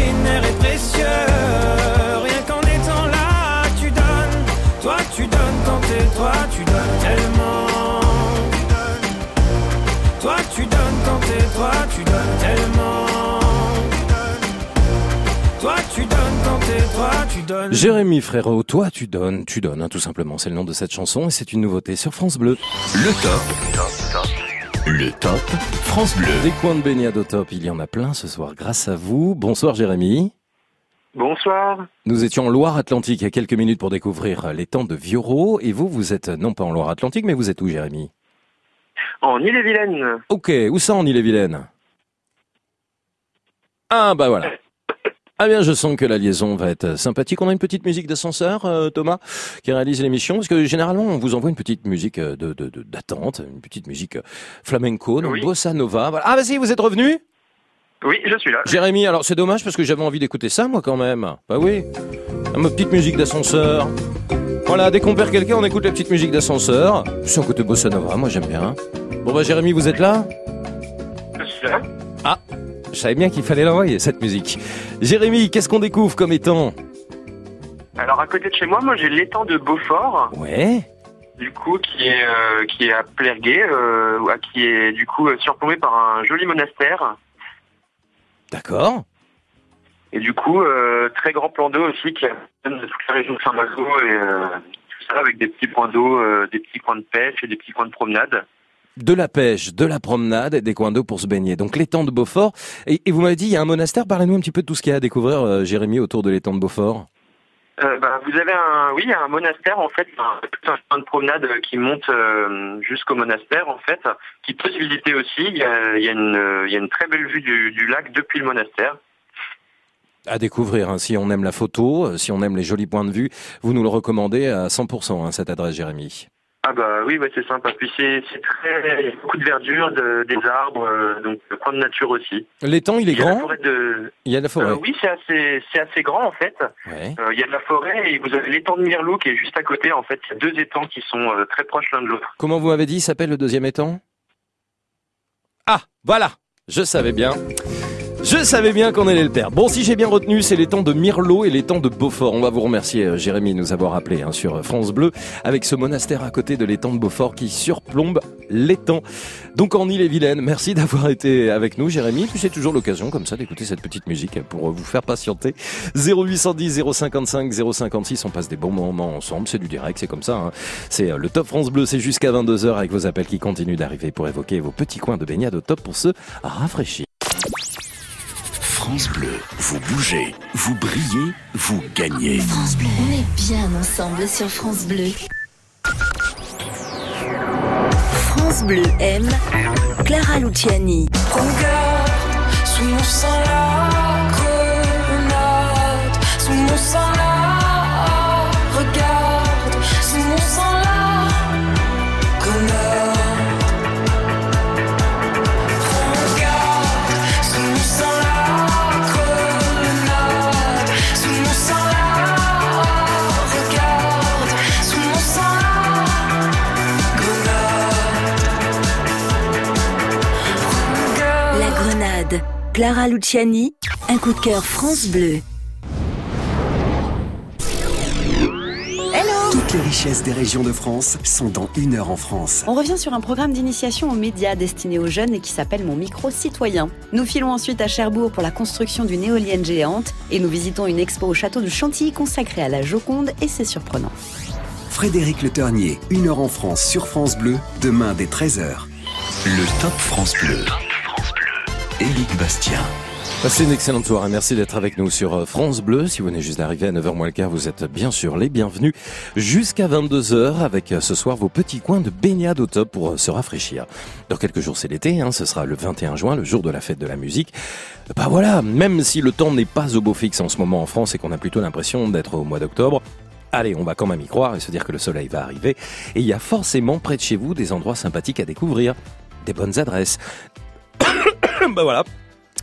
Génères est précieux. Rien qu'en étant là, tu donnes, toi tu donnes quand t'es toi, tu donnes tellement. Toi tu donnes quand t'es toi, tu donnes tellement. Toi tu donnes quand t'es toi, tu donnes. Jérémy Frérot, toi tu donnes, tu donnes, hein, tout simplement. C'est le nom de cette chanson et c'est une nouveauté sur France Bleu. Le top. Le top France Bleu. Des coins de baignade au top, il y en a plein ce soir grâce à vous. Bonsoir Jérémy. Bonsoir. Nous étions en Loire-Atlantique il y a quelques minutes pour découvrir les temps de Vioro et vous, vous êtes non pas en Loire-Atlantique mais vous êtes où Jérémy? En Ille-et-Vilaine. Ok, où ça en Ille-et-Vilaine? Ah bah voilà. Ah bien, je sens que la liaison va être sympathique. On a une petite musique d'ascenseur, euh, Thomas, qui réalise l'émission, parce que généralement, on vous envoie une petite musique euh, de d'attente, une petite musique euh, flamenco, donc bossa nova. Voilà. Ah vas-y, vous êtes revenu? Oui, je suis là. Jérémy, alors c'est dommage parce que j'avais envie d'écouter ça, moi, quand même. Bah oui. Ah, Ma petite musique d'ascenseur. Voilà, dès qu'on perd quelqu'un, on écoute la petite musique d'ascenseur. Un côté bossa nova, moi j'aime bien. Bon bah Jérémy, vous êtes là? Je suis là. Ah, je savais bien qu'il fallait l'envoyer, cette musique. Jérémy, qu'est-ce qu'on découvre comme étang? Alors à côté de chez moi, moi j'ai l'étang de Beaufort. Ouais. Du coup, qui est euh, qui est à Plerguet, euh, qui est du coup euh, surplombé par un joli monastère. D'accord. Et du coup, euh, très grand plan d'eau aussi qui donne de toute la région de Saint-Malo et tout ça avec des petits points d'eau, des petits coins de pêche et des petits coins de promenade. De la pêche, de la promenade, et des coins d'eau pour se baigner. Donc l'étang de Beaufort. Et, et vous m'avez dit, il y a un monastère. Parlez-nous un petit peu de tout ce qu'il y a à découvrir, euh, Jérémy, autour de l'étang de Beaufort. Euh, bah, vous avez un, oui, un monastère en fait, un, un chemin de promenade euh, qui monte euh, jusqu'au monastère en fait, qui peut se visiter aussi. Il y a, il y a une, il y a une très belle vue du, du lac depuis le monastère. À découvrir, hein, si on aime la photo, si on aime les jolis points de vue, vous nous le recommandez à 100%, hein, cette adresse, Jérémy. Ah bah oui, ouais, c'est sympa. Puis c'est, très, il y a beaucoup de verdure, de- des arbres, euh, donc le coin de nature aussi. L'étang, il est Il y a la grand de- Il y a la forêt. Euh, oui, c'est assez, c'est assez grand en fait. Ouais. Euh, il y a de la forêt et vous avez l'étang de Mirlou qui est juste à côté. En fait, il y a deux étangs qui sont euh, très proches l'un de l'autre. Comment vous m'avez dit, il s'appelle le deuxième étang? Ah, voilà Je savais bien. Je savais bien qu'on allait le perdre. Bon, si j'ai bien retenu, c'est l'étang de Mirlot et l'étang de Beaufort. On va vous remercier, euh, Jérémy, de nous avoir appelé hein, sur France Bleu, avec ce monastère à côté de l'étang de Beaufort qui surplombe l'étang. Donc en Ille-et-Vilaine, merci d'avoir été avec nous, Jérémy. Puis c'est toujours l'occasion, comme ça, d'écouter cette petite musique pour euh, vous faire patienter. 0810 055 056, on passe des bons moments ensemble. C'est du direct, c'est comme ça. hein. C'est euh, le Top France Bleu, c'est jusqu'à 22h avec vos appels qui continuent d'arriver pour évoquer vos petits coins de baignade au top pour se rafraîchir. France Bleu, vous bougez, vous brillez, vous gagnez. France Bleu. On est bien ensemble sur France Bleu. France Bleu aime Clara Luciani. Regarde, sous mon sang la grenade, sous mon sang Clara Luciani, un coup de cœur France Bleu. Hello Toutes les richesses des régions de France sont dans une heure en France. On revient sur un programme d'initiation aux médias destiné aux jeunes et qui s'appelle Mon micro citoyen. Nous filons ensuite à Cherbourg pour la construction d'une éolienne géante et nous visitons une expo au château de Chantilly consacrée à la Joconde et c'est surprenant. Frédéric Le Ternier, une heure en France sur France Bleu, demain dès 13h. Le Top France Bleu. Éric Bastien. Passez une excellente soirée. Merci d'être avec nous sur euh, France Bleu. Si vous venez juste d'arriver à 9h moins le quart, vous êtes bien sûr les bienvenus jusqu'à 22h avec euh, ce soir vos petits coins de baignade au top pour euh, se rafraîchir. Dans quelques jours, c'est l'été. Hein, ce sera le 21 juin, le jour de la fête de la musique. Bah voilà, même si le temps n'est pas au beau fixe en ce moment en France et qu'on a plutôt l'impression d'être au mois d'octobre, Allez, on va quand même y croire et se dire que le soleil va arriver. Et il y a forcément près de chez vous des endroits sympathiques à découvrir, des bonnes adresses. bah voilà.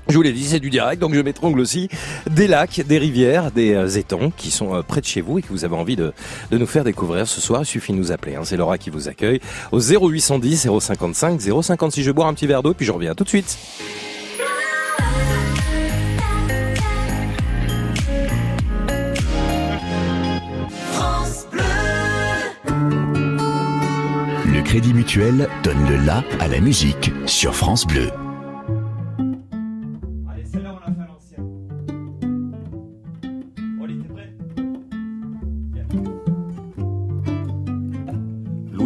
Je vous l'ai dit, c'est du direct, donc je m'étrangle aussi des lacs, des rivières, des euh, étangs qui sont euh, près de chez vous et que vous avez envie de, de nous faire découvrir ce soir. Il suffit de nous appeler. hein. C'est Laura qui vous accueille au 0810 055 056. Je vais boire un petit verre d'eau puis je reviens tout de suite. France Bleu. Le Crédit Mutuel donne le la à la musique sur France Bleu.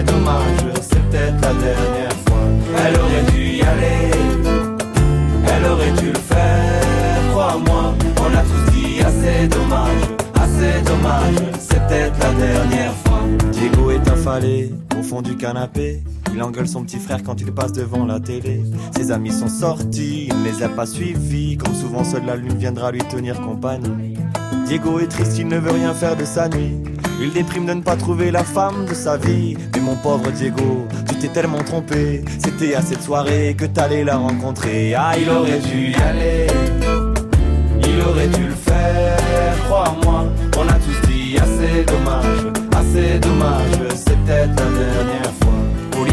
assez dommage, c'est peut-être la dernière fois. Elle aurait dû y aller, elle aurait dû le faire, crois-moi. On a tous dit assez dommage, assez dommage, c'est peut-être la dernière fois. Diego est affalé au fond du canapé. Il engueule son petit frère quand il passe devant la télé. Ses amis sont sortis, il ne les a pas suivis. Comme souvent, seule la lune viendra lui tenir compagnie. Diego est triste, il ne veut rien faire de sa nuit. Il déprime de ne pas trouver la femme de sa vie. Mais mon pauvre Diego, tu t'es tellement trompé. C'était à cette soirée que t'allais la rencontrer. Ah, il aurait dû y aller. Il aurait dû le faire, crois-moi. On a tous dit assez dommage, assez dommage. C'est peut-être la dernière fois.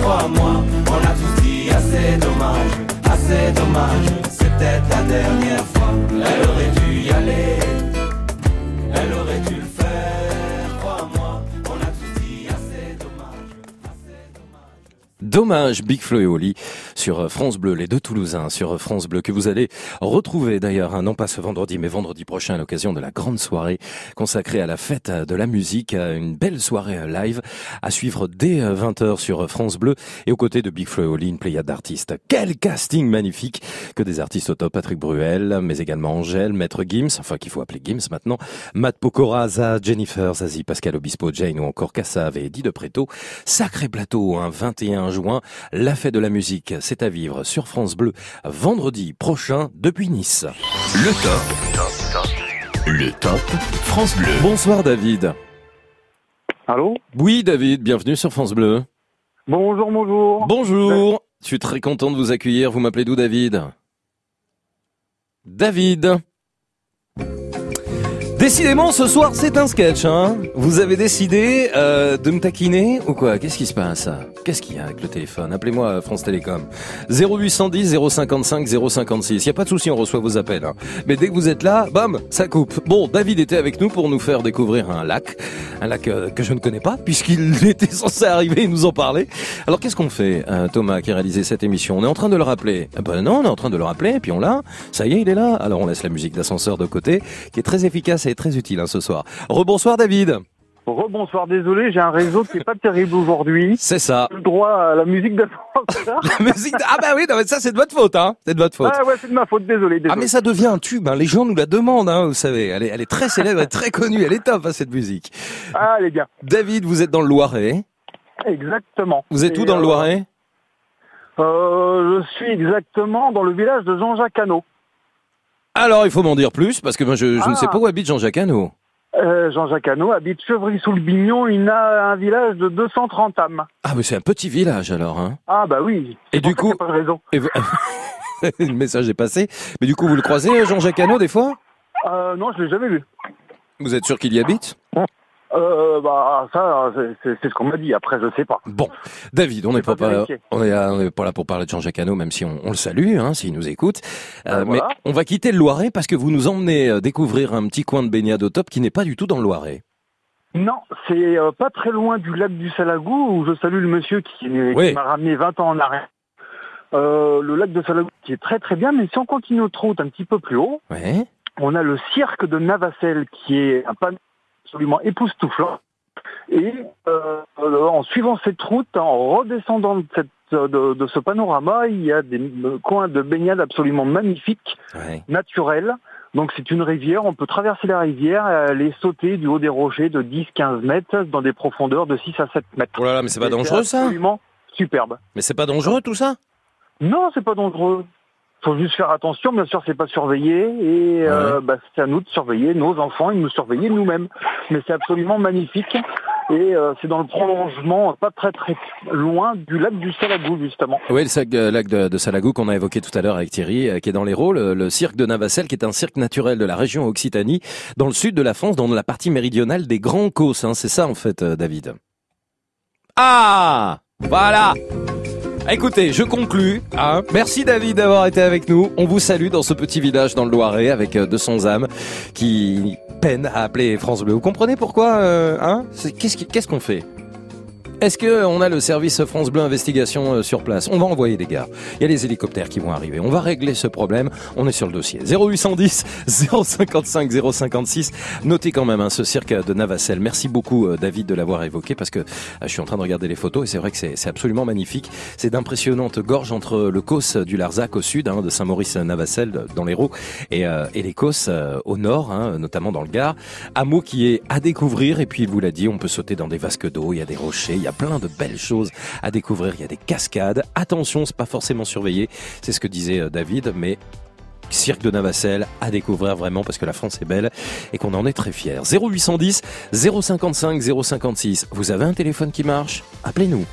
crois-moi. On a tous dit assez dommage, assez dommage, c'est peut-être la dernière fois. Elle aurait dû y aller, elle aurait dû le faire, crois-moi. On a tous dit assez dommage. Dommage, Big Flo et Oli sur France Bleu, les deux Toulousains sur France Bleu, que vous allez retrouver d'ailleurs, hein, non pas ce vendredi, mais vendredi prochain à l'occasion de la grande soirée consacrée à la fête de la musique, une belle soirée live à suivre dès euh, 20h sur euh, France Bleu et aux côtés de Big Flo et une d'artistes. Quel casting magnifique que des artistes au top, Patrick Bruel, mais également Angèle, Maître Gims, enfin qu'il faut appeler Gims maintenant, Matt Pokora, Za, Jennifer, Zazie, Pascal Obispo, Jane ou encore Cassav et Eddie de Préto. Sacré plateau, un 21 juin, la fête de la musique, c'est à vivre sur France Bleu vendredi prochain depuis Nice. Le top. Le top France Bleu. Bonsoir David. Allô? Oui David, bienvenue sur France Bleu. Bonjour, bonjour. Bonjour. Je suis très content de vous accueillir. Vous m'appelez d'où David? David. Décidément, ce soir, c'est un sketch, hein Vous avez décidé euh, de me taquiner ou quoi? Qu'est-ce qui se passe? Qu'est-ce qu'il y a avec le téléphone? Appelez-moi euh, France Télécom. 0810 055 056. Il y a pas de souci, on reçoit vos appels. hein. Mais dès que vous êtes là, bam, ça coupe. Bon, David était avec nous pour nous faire découvrir un lac, un lac euh, que je ne connais pas puisqu'il était censé arriver et nous en parler. Alors qu'est-ce qu'on fait, euh, Thomas, qui a réalisé cette émission? On est en train de le rappeler. Eh ben non, on est en train de le rappeler, et puis on l'a. Ça y est, il est là. Alors on laisse la musique d'ascenseur de côté, qui est très efficace très utile hein, ce soir. Rebonsoir David. Rebonsoir, désolé, j'ai un réseau qui est pas terrible aujourd'hui. C'est ça. Le droit à la musique d'ascenseur. La musique de- Ah bah oui, non, mais ça c'est de votre faute, hein. C'est de votre faute. Ah ouais, c'est de ma faute, désolé, désolé. Ah mais ça devient un tube, hein. les gens nous la demandent, hein, vous savez. Elle est, elle est très célèbre, elle est très connue, elle est top hein, cette musique. Ah les gars. David, vous êtes dans le Loiret. Exactement. Vous êtes où dans le euh, Loiret? euh, Je suis exactement dans le village de Jean-Jacques Hano. Alors il faut m'en dire plus, parce que moi je, je ne Ah. sais pas où habite Jean-Jacques Hano. Euh, Jean-Jacques Hano habite Chevry-sous-le-Bignon, il a un village de 230 âmes. Ah mais c'est un petit village alors, hein. Ah bah oui. Et du coup, pas de raison. et vous- le message est passé. Mais du coup, vous le croisez, Jean-Jacques Hano, des fois? Euh, non, je l'ai jamais vu. Vous êtes sûr qu'il y habite? Euh, bah ça, c'est- ce qu'on m'a dit. Après, je sais pas. Bon, David, on n'est pas, pas pas- vérifié. on est, on est pas là pour parler de Jean-Jacques Hano, même si on, on le salue, hein, s'il nous écoute. Euh, Ben voilà. Mais on va quitter le Loiret parce que vous nous emmenez euh, découvrir un petit coin de baignade au top qui n'est pas du tout dans le Loiret. Non, c'est euh, pas très loin du lac du Salagou où je salue le monsieur qui, m'a ramené 20 ans en arrière. Le lac de Salagou qui est très très bien, mais si on continue notre route un petit peu plus haut, Ouais. on a le cirque de Navacelle qui est un panneau absolument époustouflant. Et euh, en suivant cette route, en redescendant de, cette, de, de ce panorama, il y a des coins de baignade absolument magnifiques, Ouais. naturels. Donc c'est une rivière, on peut traverser la rivière et aller sauter du haut des rochers de 10-15 mètres dans des profondeurs de 6 à 7 mètres. Oh là là, mais c'est pas Et dangereux ça? absolument superbe. Mais c'est pas dangereux tout ça? Non, c'est pas dangereux. Faut juste faire attention, bien sûr, c'est pas surveillé et euh, bah, c'est à nous de surveiller nos enfants et de nous surveiller nous-mêmes. Mais c'est absolument magnifique et euh, c'est dans le prolongement, pas très très loin du lac du Salagou justement. Oui, le euh, lac de, de Salagou qu'on a évoqué tout à l'heure avec Thierry, euh, qui est dans les rôles, le, le cirque de Navacelle, qui est un cirque naturel de la région Occitanie, dans le sud de la France, dans la partie méridionale des Grands Causses. Hein, c'est ça en fait, euh, David. Ah Voilà Écoutez, je conclus. Hein. Merci David d'avoir été avec nous. On vous salue dans ce petit village dans le Loiret avec euh, 200 âmes qui peinent à appeler France Bleu. Vous comprenez pourquoi euh, hein? Qu'est-ce qu'on fait? Est-ce que on a le service France Bleu Investigation euh, sur place? On va envoyer des gars. Il y a les hélicoptères qui vont arriver. On va régler ce problème. On est sur le dossier. 0810 055 056. Notez quand même hein, ce cirque de Navacelle. Merci beaucoup euh, David de l'avoir évoqué parce que euh, je suis en train de regarder les photos et c'est vrai que c'est absolument magnifique. C'est d'impressionnantes gorges entre le Causse du Larzac au sud, hein, de Saint-Maurice-Navacelle dans l'Hérault et, euh, et les Causses au nord, hein, notamment dans le Gard. Hameau qui est à découvrir et puis il vous l'a dit, on peut sauter dans des vasques d'eau, il y a des rochers, il y a plein de belles choses à découvrir, il y a des cascades. Attention, c'est pas forcément surveillé, c'est ce que disait euh, David, mais Cirque de Navacelle à découvrir vraiment parce que la France est belle et qu'on en est très fiers. 0810 055 056. Vous avez un téléphone qui marche? Appelez-nous.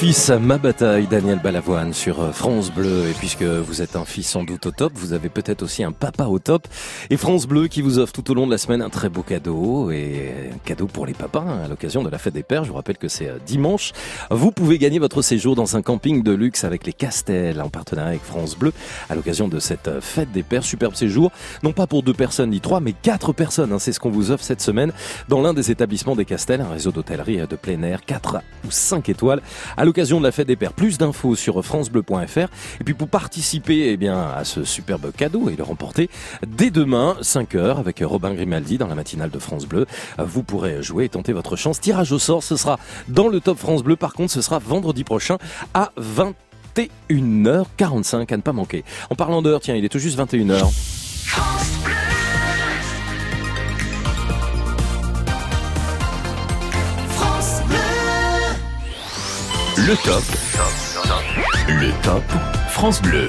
Fils, ma bataille, Daniel Balavoine sur euh, France Bleu. Et puisque vous êtes un fils sans doute au top, vous avez peut-être aussi un papa au top. Et France Bleu qui vous offre tout au long de la semaine un très beau cadeau. Et un cadeau pour les papas hein, à l'occasion de la fête des pères. Je vous rappelle que c'est euh, dimanche. Vous pouvez gagner votre séjour dans un camping de luxe avec les Castels en partenariat avec France Bleu à l'occasion de cette euh, fête des pères. Superbe séjour. Non pas pour deux personnes ni trois, mais quatre personnes. hein. C'est ce qu'on vous offre cette semaine dans l'un des établissements des Castels, un réseau d'hôtellerie euh, de plein air, 4 ou 5 étoiles à l'occasion de la fête des pères. Plus d'infos sur francebleu.fr. Et puis pour participer eh bien, à ce superbe cadeau et le remporter dès demain, 5h, avec Robin Grimaldi dans la matinale de France Bleu, vous pourrez jouer et tenter votre chance. Tirage au sort, ce sera dans le top France Bleu. Par contre, ce sera vendredi prochain à 21h45 à ne pas manquer. En parlant d'heure, tiens, il est tout juste 21h. France Bleu. Le top. Le top France Bleu.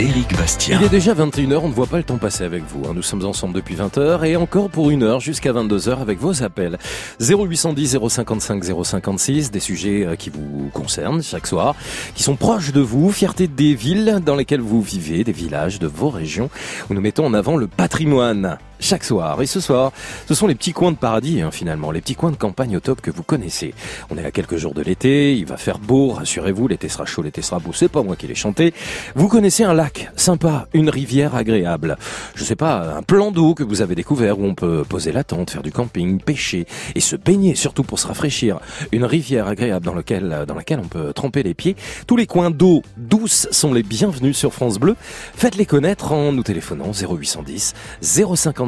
Éric Bastien. Il est déjà 21h, on ne voit pas le temps passer avec vous. hein. Nous sommes ensemble depuis 20h et encore pour une heure jusqu'à 22h avec vos appels. 0810 055 056, des sujets euh, qui vous concernent chaque soir, qui sont proches de vous, fierté des villes dans lesquelles vous vivez, des villages, de vos régions, où nous mettons en avant le patrimoine chaque soir. Et ce soir, ce sont les petits coins de paradis, hein, finalement, les petits coins de campagne au top que vous connaissez. On est à quelques jours de l'été, il va faire beau, rassurez-vous, l'été sera chaud, l'été sera beau, c'est pas moi qui l'ai chanté. Vous connaissez un lac sympa, une rivière agréable. Je sais pas, un plan d'eau que vous avez découvert où on peut poser la tente, faire du camping, pêcher et se baigner, surtout pour se rafraîchir. Une rivière agréable dans, lequel, dans laquelle on peut tremper les pieds. Tous les coins d'eau douce sont les bienvenus sur France Bleu. Faites-les connaître en nous téléphonant 0810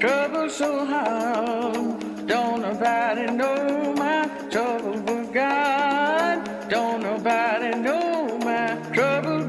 trouble so hard. Don't nobody know my trouble but God. Don't nobody know my trouble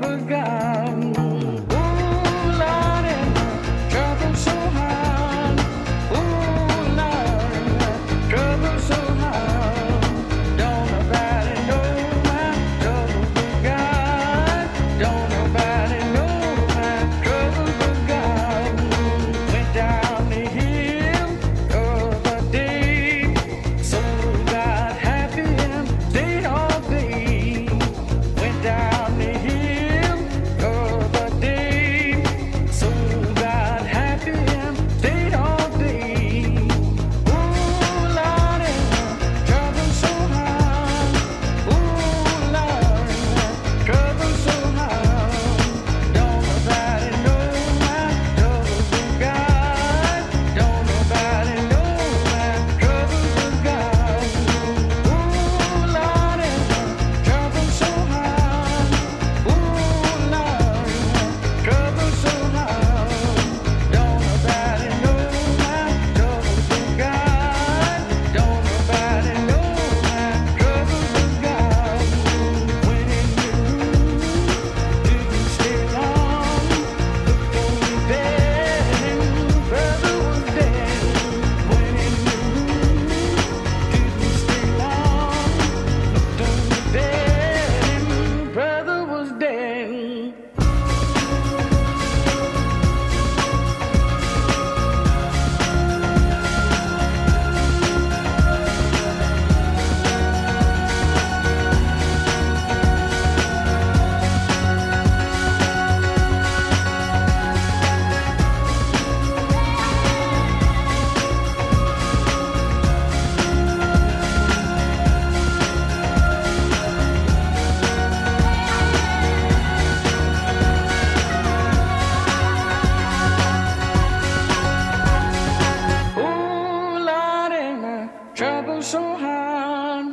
trouble so hard.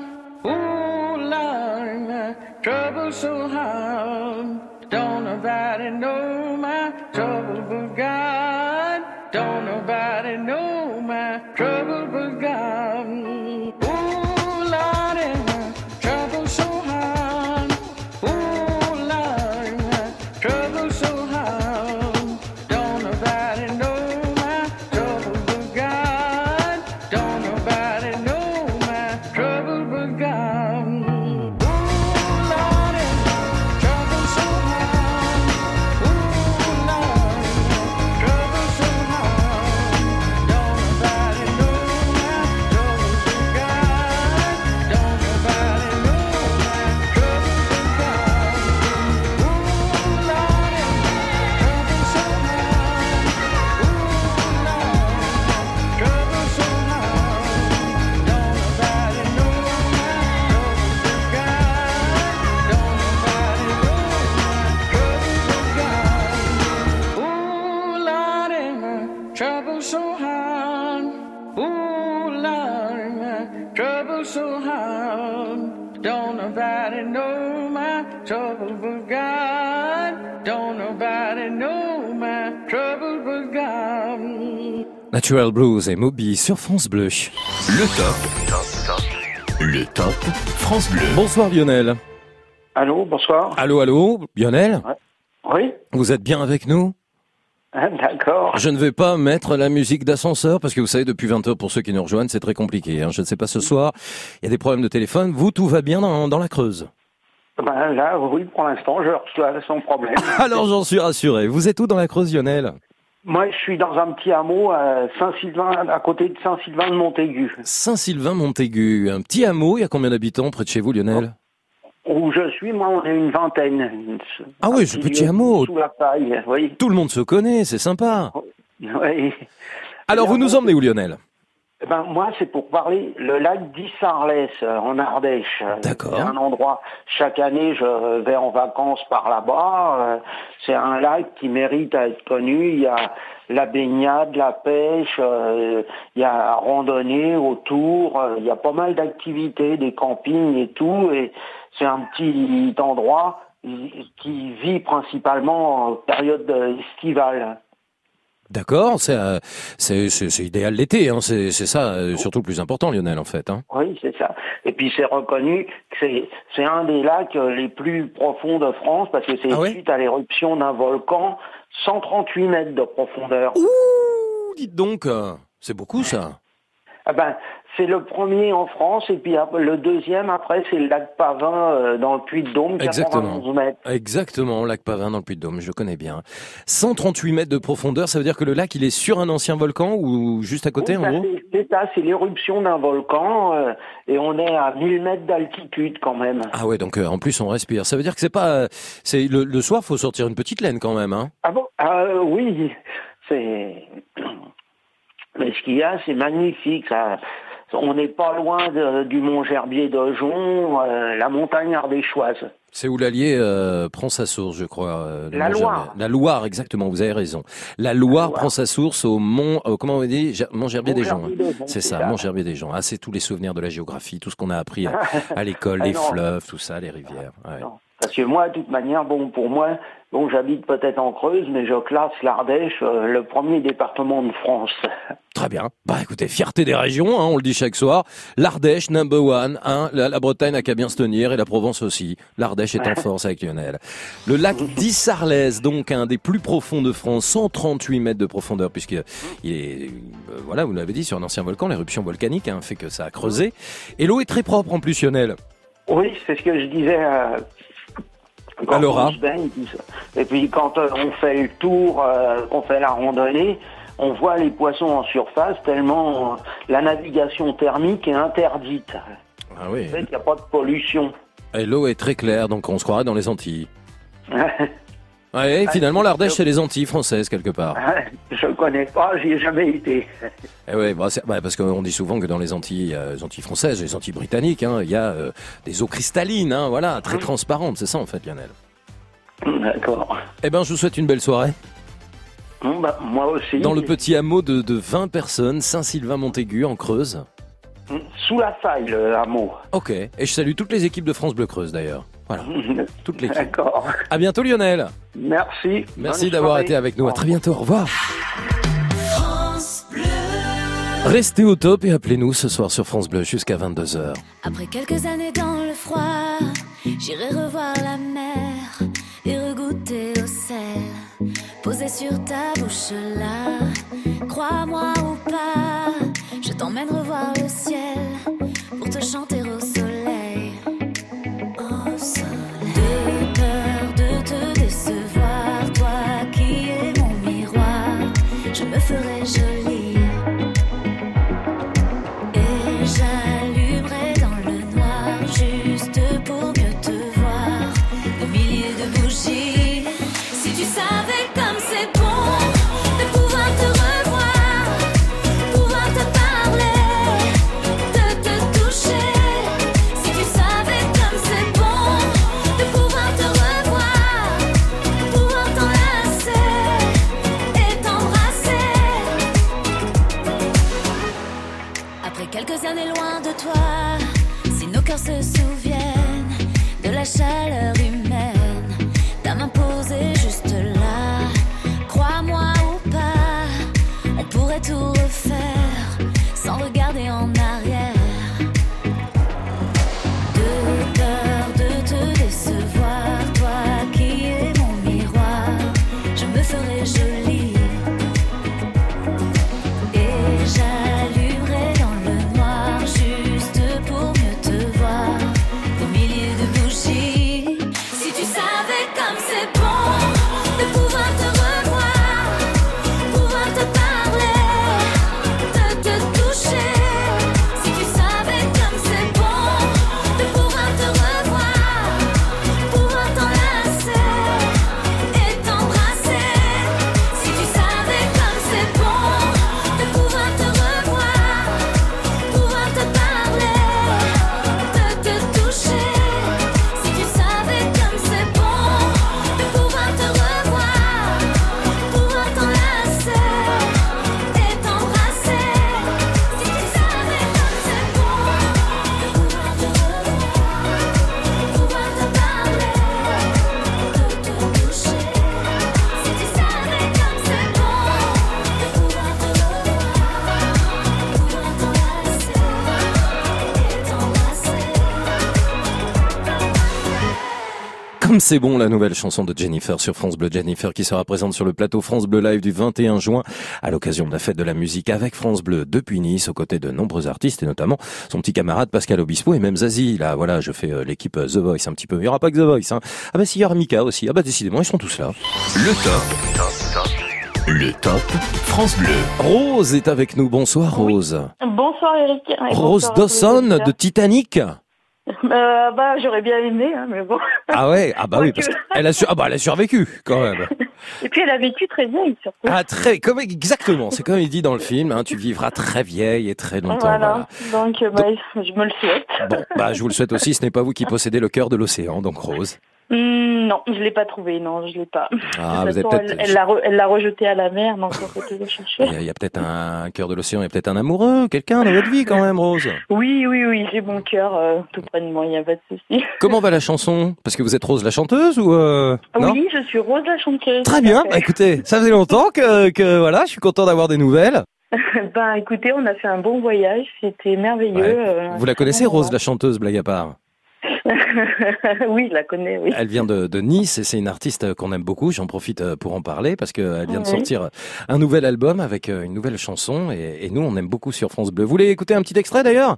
Ooh, Lordy, my trouble so hard. Don't nobody know my trouble but God. Don't nobody know my trouble but God. Natural Blues et Moby sur France Bleu. Le top. Le top France Bleu. Bonsoir Lionel. Allô, bonsoir. Allô, allô, Lionel Oui, Vous êtes bien avec nous Ah, d'accord. Je ne vais pas mettre la musique d'ascenseur parce que vous savez, depuis 20 heures, pour ceux qui nous rejoignent, c'est très compliqué. hein. Je ne sais pas ce soir, il y a des problèmes de téléphone. Vous, tout va bien dans, dans la Creuse Ben là, oui, pour l'instant, je reçois sans problème. Alors j'en suis rassuré. Vous êtes où dans la Creuse, Lionel? Moi, je suis dans un petit hameau à Saint-Sylvain, à côté de Saint-Sylvain de Montaigu, Saint-Sylvain-Montaigu, un petit hameau. Il y a combien d'habitants près de chez vous, Lionel? Où je suis. Moi, on est une vingtaine. Ah oui, ce petit hameau. Sous la paille, oui. Tout le monde se connaît, c'est sympa. oui. Alors vous nous emmenez où, Lionel? Eh ben, moi, c'est pour parler le lac d'Issarlès, euh, en Ardèche. D'accord. C'est un endroit, chaque année, je vais en vacances par là-bas. Euh, C'est un lac qui mérite à être connu. Il y a la baignade, la pêche, euh, il y a randonnée autour. euh, Il y a pas mal d'activités, des campings et tout. Et c'est un petit endroit qui vit principalement en période euh, estivale. D'accord, c'est euh, c'est c'est- c'est idéal l'été, hein, c'est c'est ça, euh, surtout le plus important, Lionel, en fait. Hein. Oui, c'est ça. Et puis c'est reconnu que c'est c'est un des lacs euh, les plus profonds de France parce que c'est Ah suite à l'éruption d'un volcan, 138 mètres de profondeur. Ouh, dites donc, euh, c'est beaucoup ça. Ah ben, c'est le premier en France et puis le deuxième après c'est le lac Pavin euh, dans le Puy-de-Dôme, Exactement. 91 mètres. Exactement, lac Pavin dans le Puy-de-Dôme, je connais bien. 138 mètres de profondeur, ça veut dire que le lac, il est sur un ancien volcan ou juste à côté, Oui, en gros? c'est- ça, c'est l'éruption d'un volcan euh, et on est à 1000 mètres d'altitude quand même. Ah ouais, donc euh, en plus on respire. Ça veut dire que c'est pas, euh, c'est le, le soir, faut sortir une petite laine quand même, hein? Ah bon? Ah oui, c'est. Mais ce qu'il y a, c'est magnifique. Ça... On n'est pas loin de- du Mont Gerbier de Jon, euh, la montagne ardéchoise. C'est où l'Allier euh, prend sa source, je crois. euh, La Loire. La Loire, exactement. Vous avez raison. La Loire, prend sa source au Mont, euh, comment on dit, Ger- Mont Gerbier des Gens. Joncs, C'est ça. Mont Gerbier des Gens. Ah, c'est tous les souvenirs de la géographie, tout ce qu'on a appris à, à l'école, Ah les non. fleuves, tout ça, les rivières. Ouais. Parce que moi, de toute manière, bon, pour moi, bon, j'habite peut-être en Creuse, mais je classe l'Ardèche euh, le premier département de France. Très bien. Bah écoutez, fierté des régions, hein, on le dit chaque soir. L'Ardèche, number one. Hein, la, la Bretagne n'a qu'à bien se tenir et la Provence aussi. L'Ardèche est en force avec Lionel. Le lac d'Issarlès, donc un des plus profonds de France, 138 mètres de profondeur, puisque il est, euh, voilà, vous l'avez dit, sur un ancien volcan, l'éruption volcanique hein, fait que ça a creusé. Et l'eau est très propre en plus, Lionel. Oui, c'est ce que je disais. euh, quand À Laura. on se baigne, tout ça. Et puis quand euh, on fait le tour, euh, qu'on fait la randonnée, on voit les poissons en surface tellement euh, la navigation thermique est interdite. Ah oui. En fait, il n'y a pas de pollution. Et l'eau est très claire, donc on se croirait dans les Antilles. Ouais, et finalement, l'Ardèche, c'est les Antilles françaises, quelque part. je connais pas, j'y ai jamais été. Eh ouais, bah, bah, parce qu'on dit souvent que dans les Antilles, euh, les Antilles françaises, les Antilles britanniques, hein, il y a euh, des eaux cristallines, hein, voilà, très transparentes, c'est ça en fait, Lionel. D'accord. Eh ben, je vous souhaite une belle soirée. Bon, bah, moi aussi. Dans le petit hameau de, de 20 personnes, Saint-Sylvain-Montaigu, en Creuse. Sous la faille, le hameau. Ok. Et je salue toutes les équipes de France Bleu Creuse d'ailleurs. Voilà. Toutes l'équipe. D'accord. À bientôt, Lionel. Merci. Merci d'avoir été avec nous. À très bientôt. Au revoir. Restez au top et appelez-nous ce soir sur France Bleu jusqu'à 22h. Après quelques années dans le froid, j'irai revoir la mer et regoûter au sel. Posé sur ta bouche là, crois-moi ou pas, je t'emmène revoir le ciel pour te chanter Comme c'est bon, la nouvelle chanson de Jennifer sur France Bleu. Jennifer qui sera présente sur le plateau France Bleu Live du 21 juin à l'occasion de la fête de la musique avec France Bleu depuis Nice aux côtés de nombreux artistes et notamment son petit camarade Pascal Obispo et même Zazie. Là, voilà, je fais euh, l'équipe euh, The Voice un petit peu. Il n'y aura pas que The Voice. Hein. Ah bah si, il y aura Mika aussi. Ah bah décidément, ils sont tous là. Le top. Le top France Bleu. Rose est avec nous. Bonsoir Rose. Bonsoir Eric. Rose bonsoir Dawson de Titanic. Euh, bah, j'aurais bien aimé, hein, mais bon. Ah ouais, ah bah oui, parce qu'elle a, su- ah bah elle a survécu quand même. Et puis elle a vécu très vieille surtout. Ah très, comme exactement, c'est comme il dit dans le film, hein, tu vivras très vieille et très longtemps. voilà. voilà. Donc, bah, je me le souhaite. Bon, bah je vous le souhaite aussi. Ce n'est pas vous qui possédez le cœur de l'océan, donc Rose. Hmm, non, je l'ai pas trouvé, non, je l'ai pas. Ah, vous avez façon, peut-être- elle l'a re- rejeté à la mer, donc on peut toujours chercher. Il y a, il y a peut-être un cœur de l'océan, il y a peut-être un amoureux, quelqu'un dans votre vie quand même, Rose. Oui, oui, oui, j'ai mon cœur euh, tout près de moi, il n'y a pas de souci. Comment va la chanson? Parce que vous êtes Rose la chanteuse ou euh... non? Oui, je suis Rose la chanteuse. Très bien. Bah, écoutez, ça faisait longtemps que, que voilà, je suis content d'avoir des nouvelles. ben, écoutez, on a fait un bon voyage, c'était merveilleux. euh, Vous la connaissez, Rose la chanteuse, blague à part? oui, je la connais, oui. Elle vient de, de Nice et c'est une artiste qu'on aime beaucoup. J'en profite euh, pour en parler parce qu'elle vient de sortir un nouvel album avec euh, une nouvelle chanson et, et nous on aime beaucoup sur France Bleu. Vous voulez écouter un petit extrait d'ailleurs?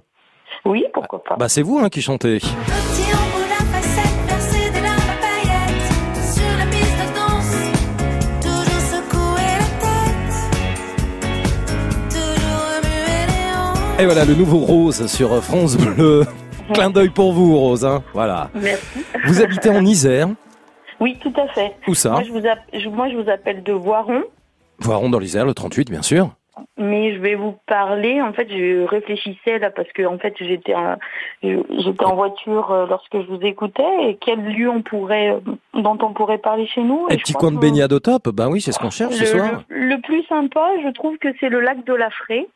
Oui, pourquoi pas. Bah c'est vous hein, qui chantez. Et voilà le nouveau Rose sur euh, France Bleu. Clin d'œil pour vous Rose. Hein. Voilà. Merci. Vous habitez en Isère, Oui, tout à fait. Où ça moi je, vous app- je- moi, je vous appelle de Voiron, Voiron dans l'Isère, le 38 bien sûr. mais je vais vous parler. En fait, je réfléchissais là parce que en fait, j'étais en, je- j'étais en voiture euh, lorsque je vous écoutais. Et quel lieu on pourrait, euh, dont on pourrait parler chez nous? Et Et petit coin de baignade au top, bah oui c'est ce qu'on cherche ce le, soir. le- le plus sympa, je trouve que c'est le lac de la Fraie.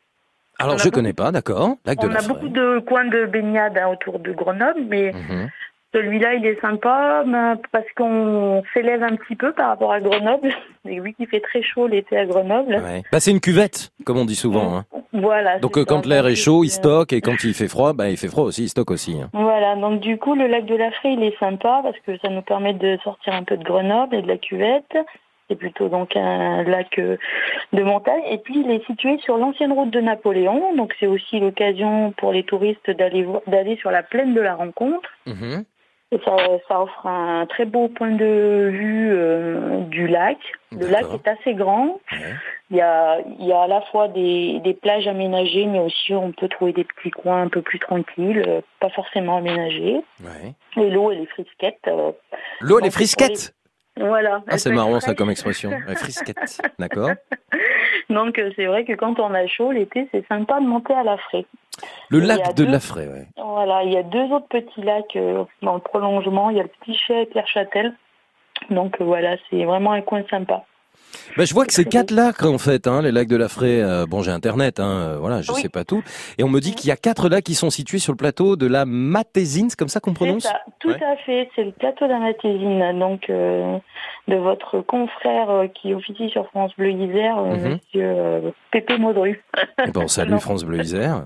Alors je connais pas, d'accord. Lac de on la a beaucoup de coins de baignade hein, autour de Grenoble, mais Mhm. celui-là, il est sympa parce qu'on s'élève un petit peu par rapport à Grenoble. Et oui, qu'il fait très chaud l'été à Grenoble. Ouais. Bah, c'est une cuvette, comme on dit souvent. hein. Voilà. Donc euh, quand ça. l'air est chaud, il euh, stocke, et quand il fait froid, bah, il fait froid aussi, il stocke aussi. hein. Voilà, donc du coup, le lac de la Fraie, il est sympa parce que ça nous permet de sortir un peu de Grenoble et de la cuvette. C'est plutôt donc un lac euh, de montagne. Et puis, il est situé sur l'ancienne route de Napoléon. Donc, c'est aussi l'occasion pour les touristes d'aller d'aller sur la plaine de la rencontre. Mhm. Et ça, ça offre un très beau point de vue euh, du lac. Le lac est assez grand. Il y a, il y a à la fois des, des plages aménagées, mais aussi on peut trouver des petits coins un peu plus tranquilles, euh, pas forcément aménagés. Ouais. Et l'eau, elle est frisquette. euh, L'eau, elle est frisquette Voilà. Ah, c'est marrant ça comme expression. Frisquette, d'accord. Donc euh, c'est vrai que quand on a chaud l'été, c'est sympa de monter à la fraie. Le Et lac de deux- la Fraie, ouais. Voilà, il y a deux autres petits lacs euh, dans le prolongement. Il y a le Petit Chet et Pierre Châtel. Donc euh, voilà, c'est vraiment un coin sympa. Bah, je vois que c'est quatre lacs en fait, hein, les lacs de la Fraie. Euh, bon, j'ai internet, hein, euh, voilà, je Oui. sais pas tout. Et on me dit qu'il y a quatre lacs qui sont situés sur le plateau de la Matésine, c'est comme ça qu'on prononce? ça, tout Ouais. à fait. C'est le plateau d'Amatésine, donc euh, de votre confrère euh, qui officie sur France Bleu Isère, euh, Mhm. Monsieur Pépé Maudru. Eh ben, on salue France Bleu Isère.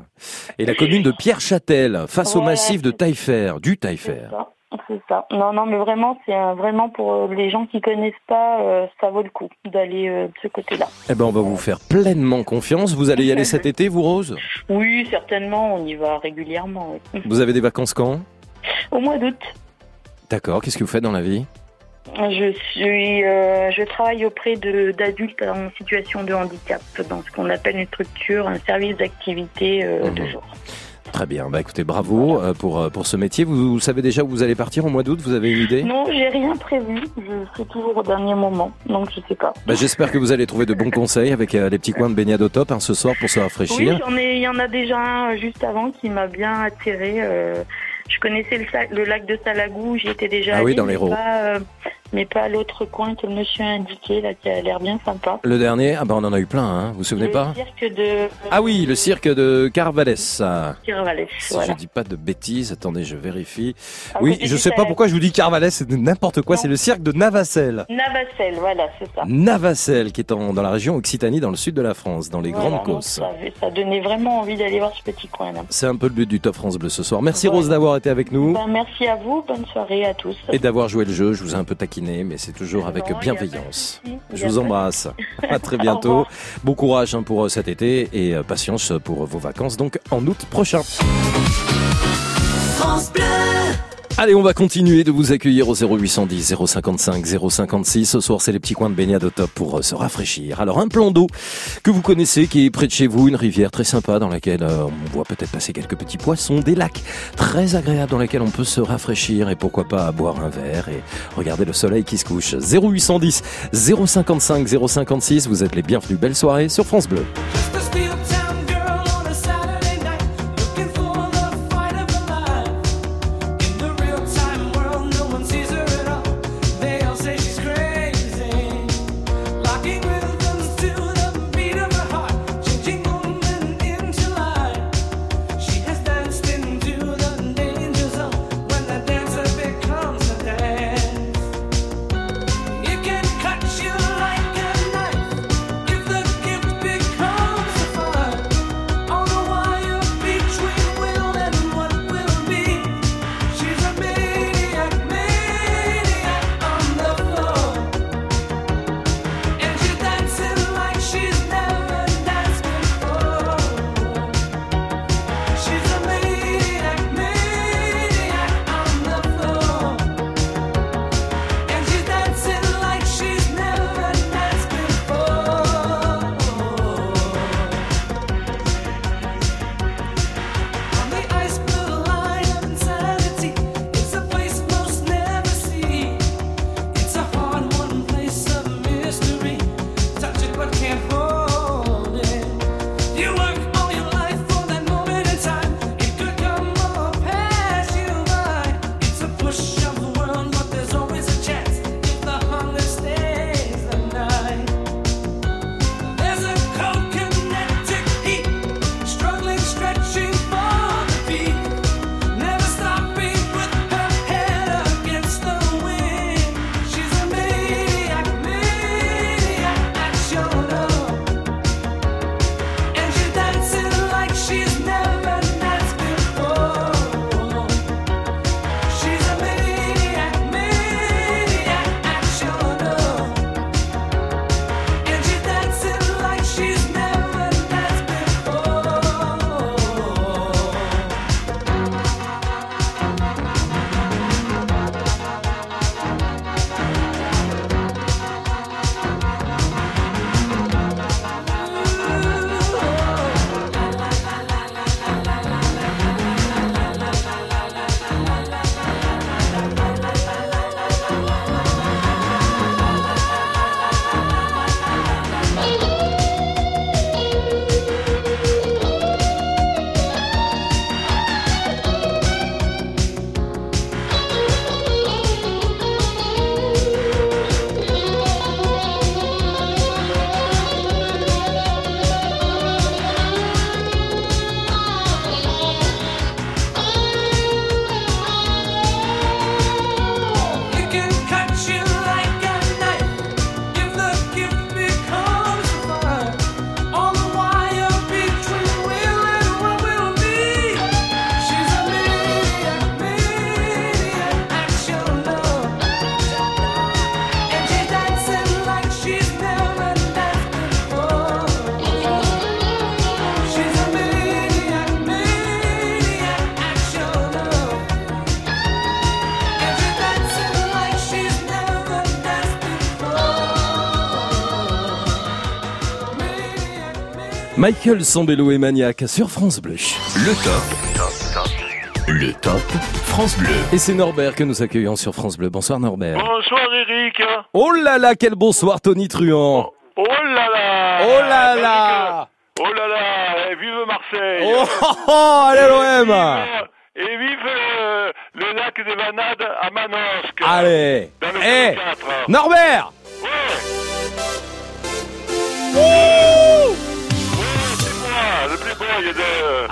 Et la commune de Pierre-Châtel, face au massif de Taillefer, du Taillefer. C'est ça. Non, non, mais vraiment, c'est vraiment pour euh, les gens qui connaissent pas, euh, ça vaut le coup d'aller euh, de ce côté-là. Eh ben, on va vous faire pleinement confiance. Vous allez y aller cet été, vous, Rose? Oui, certainement, on y va régulièrement. oui. Vous avez des vacances quand? Au mois d'août, D'accord, qu'est-ce que vous faites dans la vie? Je suis, euh, je travaille auprès de d'adultes en situation de handicap, dans ce qu'on appelle une structure, un service d'activité de jour. Très bien, bah écoutez, bravo euh, pour, euh, pour ce métier. Vous, vous savez déjà où vous allez partir au mois d'août Vous avez une idée? Non, j'ai rien prévu. Je fais toujours au dernier moment, donc je sais pas. Bah, J'espère que vous allez trouver de bons conseils avec euh, les petits coins de baignade au top hein, ce soir pour se Oui, rafraîchir. j'en ai, il y en a déjà un juste avant qui m'a bien attiré. euh, je connaissais le, lac de Salagou, j'y étais déjà Ah oui, dans l'Hérault. Pas, euh, mais pas l'autre coin que le monsieur a indiqué, là, qui a l'air bien sympa. Le dernier, ah bah on en a eu plein, hein. vous vous souvenez le pas cirque de Ah oui, le cirque de Carvalès. ça. Tirvalès, Si voilà. je dis pas de bêtises, attendez, je vérifie. Ah, oui, je sais pas pourquoi je vous dis Carvalès, c'est n'importe quoi, c'est le cirque de Navacelle. Navacelle, voilà, c'est ça. Navacelle, qui est en- dans la région Occitanie, dans le sud de la France, dans les Voilà, Grandes Causses. Ça, ça donnait vraiment envie d'aller voir ce petit coin-là. C'est un peu le but du Top France Bleu ce soir. Merci Rose d'avoir été avec nous Ben, merci à vous, bonne soirée à tous. et d'avoir joué le jeu. Je vous ai un peu taquiné, mais c'est toujours avec Non, bienveillance. souci, Je vous embrasse. À très bientôt. Bon courage hein, pour euh, cet été et euh, patience pour vos vacances, donc en août prochain. France Bleu. Allez, on va continuer de vous accueillir au 0810 055 056. Ce soir, c'est les petits coins de baignade au top pour euh, se rafraîchir. Alors, un plan d'eau que vous connaissez, qui est près de chez vous, une rivière très sympa dans laquelle euh, on voit peut-être passer quelques petits poissons, des lacs très agréables dans lesquels on peut se rafraîchir et pourquoi pas boire un verre et regarder le soleil qui se couche. 0810 055 056. Vous êtes les bienvenus. Belle soirée sur France Bleu. Michael Sambello et Maniac sur France Bleu. Le top. Le top France Bleu. Et c'est Norbert que nous accueillons sur France Bleu. Bonsoir Norbert. Bonsoir Eric. Oh là là, quel bonsoir Tony Truand. Oh là là. Oh là là. Oh là là. Et vive Marseille. Oh, oh, oh, allez l'OM. Et vive euh, le lac des Vanades à Manosque. Allez Dans le Eh 04. Norbert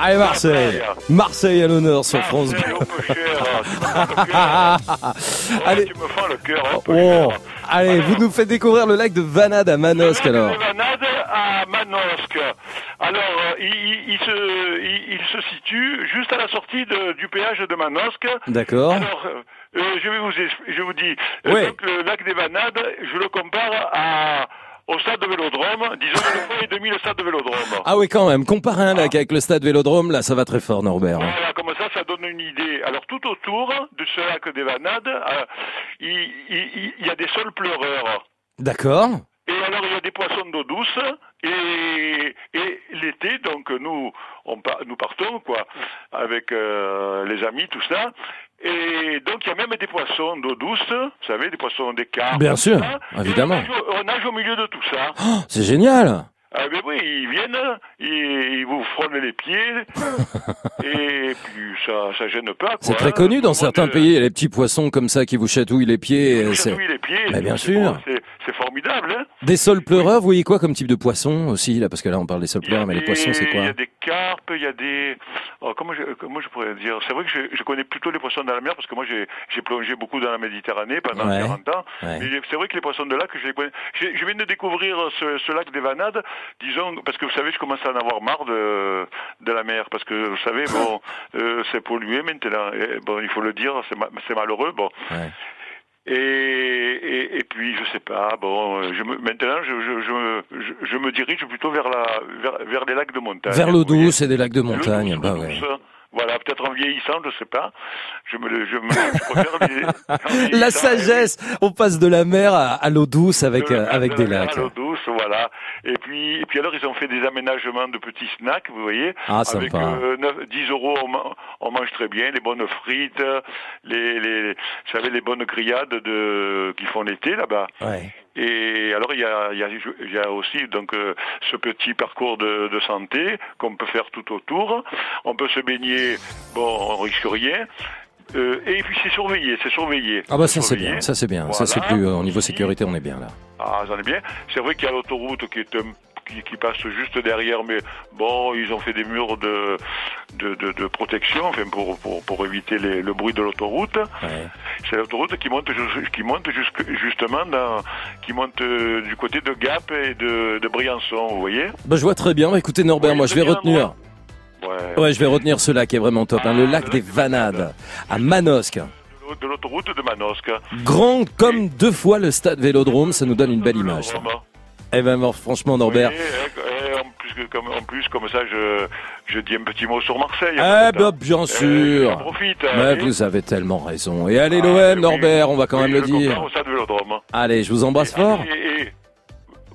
Allez Marseille Marseille à l'honneur sur France Bleu. Allez. Tu me fends le cœur. hein, Oh, allez, vous nous faites découvrir le lac de Vanade à Manosque alors. Les Vanades à Manosque. Alors, euh, il, se, il, il se situe juste à la sortie de- du péage de Manosque. D'accord. Alors, euh, je vais vous, je vous dis, euh, Ouais. donc, le lac des Vanades, je le compare à, au stade de Vélodrome, disons une fois et demi le stade de Vélodrome. Ah oui quand même, comparer un lac avec le stade Vélodrome, là ça va très fort Norbert. Voilà, comme ça, ça donne une idée. Alors, tout autour de ce lac des Vanades, euh, il, y a des sols pleureurs. D'accord Et alors, il y a des poissons d'eau douce. Et, et l'été, donc, nous, on, nous partons, quoi, avec euh, les amis, tout ça. Et donc, il y a même des poissons d'eau douce, vous savez, des poissons des carpes. Bien sûr, évidemment. On nage, au- on nage au milieu de tout ça. Oh, c'est génial Ah ben oui, ils viennent, ils, ils vous frôlent les pieds, et puis ça, ça gêne pas. C'est très hein. connu dans certains monde, pays, il y a les petits poissons comme ça qui vous chatouillent les pieds. euh, euh, c'est- chatouille les pieds. Bien sûr. C'est formidable, hein. Des sols pleureurs, vous voyez quoi comme type de poisson aussi là? Parce que là on parle des sols pleureurs, mais les poissons c'est Il quoi y a des carpes, il y a des. oh, comment, je, comment je pourrais dire? C'est vrai que je, je connais plutôt les poissons dans la mer parce que moi j'ai plongé beaucoup dans la Méditerranée pendant Ouais. 40 ans. Ouais. C'est vrai que les poissons de lac, je les connais. Je, je viens de découvrir ce, ce lac des Vanades, disons, parce que vous savez, je commence à en avoir marre de, de la mer parce que vous savez, bon, euh, c'est pollué maintenant. Et, bon, il faut le dire, c'est ma- c'est malheureux. Bon. Ouais. Et, et, et puis, je sais pas, bon, je me, maintenant, je, je, je, me- je, je me dirige plutôt vers, la, vers, vers les lacs de montagne. Vers l'eau douce et des lacs de montagne. Bah ouais. Voilà, peut-être en vieillissant, je sais pas. Je me, le- je me, je préfère les, La sagesse, on passe de la mer à, à l'eau douce avec, avec de des lacs. à l'eau douce, voilà. Et puis, et puis alors, ils ont fait des aménagements de petits snacks, vous voyez. Ah, avec euh, 9 10 euros, on, ma- on mange très bien, les bonnes frites, les, les, vous savez, les bonnes grillades de, qu'ils font l'été là-bas. Ouais. Et alors il y a, il y a, il y a aussi donc euh, ce petit parcours de, de santé qu'on peut faire tout autour. On peut se baigner, bon, on risque rien. Euh, et puis c'est surveillé, c'est surveillé. Ah bah ça c'est bien, ça c'est bien. Ça c'est plus euh, au niveau sécurité, on est bien là. Ah, j'en ai bien. C'est vrai qu'il y a l'autoroute qui est un- qui, qui passe juste derrière, mais bon, ils ont fait des murs de de, de, de protection, enfin pour pour, pour éviter les- le bruit de l'autoroute. C'est l'autoroute qui monte qui monte jusque, justement dans, qui monte euh, du côté de Gap et de, de Briançon, vous voyez. Bah je vois très bien. Bah, écoutez Norbert, moi je vais bien, retenir. Ouais. Ouais, je vais retenir ce lac qui est vraiment top. hein, le lac des Vanades à Manosque. De l'autoroute de Manosque. Grand comme deux fois le stade Vélodrome, ça nous donne une belle image. ça. Eh ben bon, franchement Norbert. Et, et en plus comme en plus comme ça je je dis un petit mot sur Marseille. Eh ben bien Euh, sûr. j'en profite. Mais hein, vous avez tellement raison. Et allez l'OM Norbert, on va quand même le dire. au stade Vélodrome. Allez, je vous embrasse fort. Et, et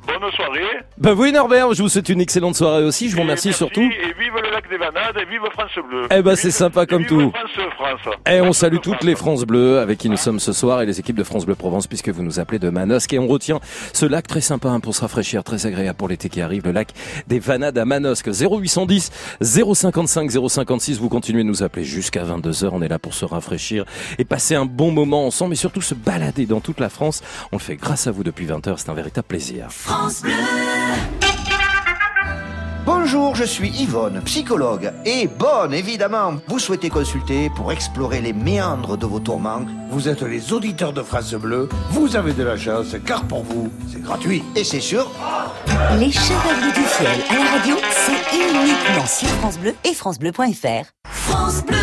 bonne soirée. Ben oui Norbert, je vous souhaite une excellente soirée aussi. Je vous remercie surtout. Et vive le lac des Vanades et vive France Bleu. Eh ben c'est sympa comme tout. France, France. Et on salue toutes les France Bleues avec qui nous sommes ce soir et les équipes de France Bleu Provence puisque vous nous appelez de Manosque et on retient ce lac très sympa hein, pour se rafraîchir, très agréable pour l'été qui arrive, le lac des Vanades à Manosque 0810 055 056. Vous continuez de nous appeler jusqu'à 22h. On est là pour se rafraîchir et passer un bon moment ensemble et surtout se balader dans toute la France. On le fait grâce à vous depuis 20h. C'est un véritable plaisir. Bonjour, je suis Yvonne, psychologue. Et bonne, évidemment, vous souhaitez consulter pour explorer les méandres de vos tourments. Vous êtes les auditeurs de France Bleu, vous avez de la chance, car pour vous, c'est gratuit. Et c'est sûr, Les Chevaliers du Ciel à la radio, c'est uniquement sur France Bleu et FranceBleu.fr. France Bleu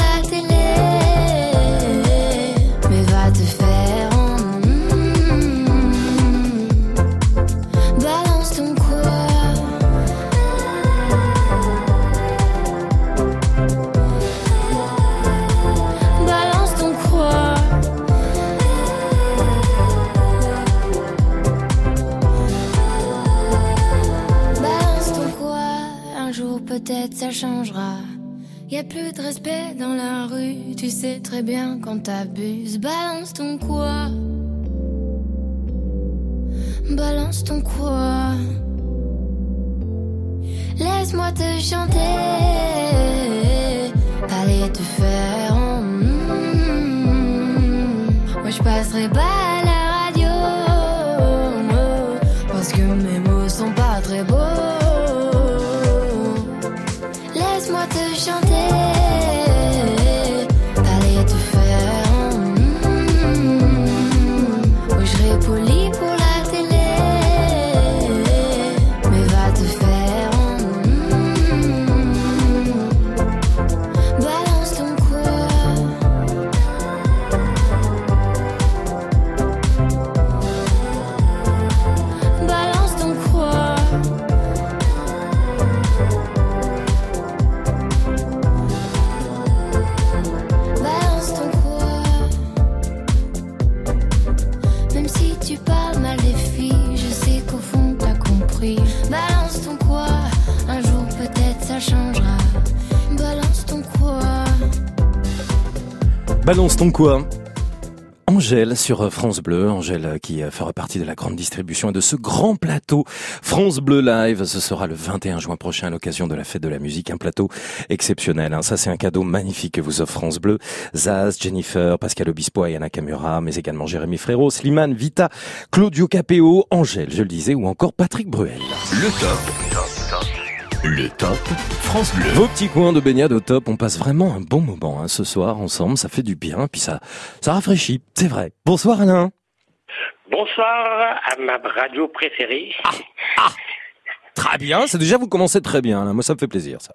ça changera. Y a plus de respect dans la rue. Tu sais très bien quand t'abuses. Balance ton quoi? Balance ton quoi? Laisse-moi te chanter. Allez te faire. mm, Moi je passerai pas Balance ton quoi Angèle sur France Bleu, Angèle euh, qui euh, fera partie de la grande distribution et de ce grand plateau France Bleu Live. Ce sera le 21 juin prochain à l'occasion de la fête de la musique, un plateau exceptionnel. hein. Ça c'est un cadeau magnifique que vous offre France Bleu. Zaz, Jennifer, Pascal Obispo, Ayana Kamura, mais également Jérémy Frérot, Slimane, Vita, Claudio Capéo, Angèle, je le disais, ou encore Patrick Bruel. Le top. Le top France Bleu. Vos petits coins de baignade au top, on passe vraiment un bon moment hein, ce soir ensemble, ça fait du bien, puis ça, ça rafraîchit, c'est vrai. Bonsoir Alain. Bonsoir à ma radio préférée. Très bien, c'est déjà vous commencez très bien, Alain. moi ça me fait plaisir ça.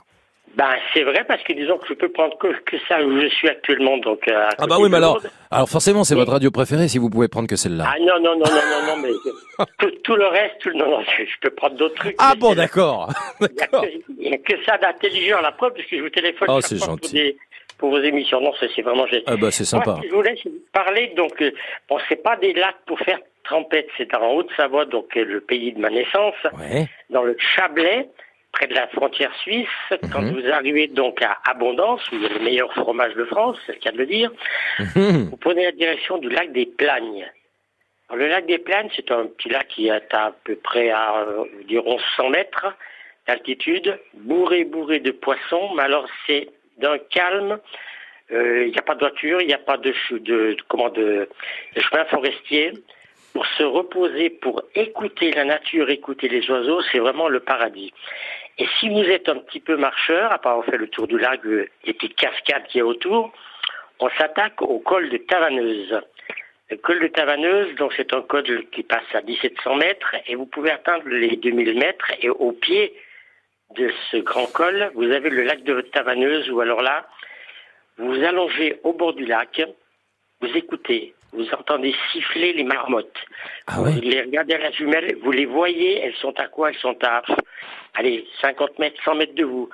Ben, c'est vrai parce que disons que je peux prendre que, que ça où je suis actuellement. Donc, euh, Ah bah oui, mais alors, alors forcément c'est votre radio préférée si vous pouvez prendre que celle-là. Ah non, non, non, non, non, non, mais tout, tout le reste, tout, non, non, je, je peux prendre d'autres trucs. Ah bon, d'accord. Il n'y a, que- a ça d'intelligent à la preuve, parce que je vous téléphone Oh, c'est gentil. Pour, des- pour vos émissions. Non, ça, c'est vraiment génial. Ah bah c'est sympa. Moi, je voulais parler, donc, euh, bon, c'est pas des lacs pour faire trempette, c'est en Haute-Savoie, donc euh, le pays de ma naissance, Ouais. dans le Chablais, près de la frontière suisse. Quand Mhm. vous arrivez donc à Abondance, où il y a le meilleur fromage de France, c'est le cas de le dire, Mhm. vous prenez la direction du lac des Plagnes. Alors, le lac des Plagnes, c'est un petit lac qui est à peu près à euh, environ 100 mètres d'altitude, bourré, bourré de poissons, mais alors c'est d'un calme. Euh, Il n'y a pas de voiture, il n'y a pas de, de, de- comment de, de chemin forestier. Pour se reposer, pour écouter la nature, écouter les oiseaux, c'est vraiment le paradis. Et si vous êtes un petit peu marcheur, à part avoir fait le tour du lac, euh, les petites cascades qu'il y a autour, on s'attaque au col de Tavaneuse. Le col de Tavaneuse, donc c'est un col qui passe à 1700 mètres et vous pouvez atteindre les 2000 mètres et au pied de ce grand col, vous avez le lac de Tavaneuse où alors là, vous vous allongez au bord du lac, vous écoutez, vous entendez siffler les marmottes. Ah vous les regardez à la jumelle, vous les voyez, elles sont à quoi? Elles sont à, allez, 50 mètres, 100 mètres de vous.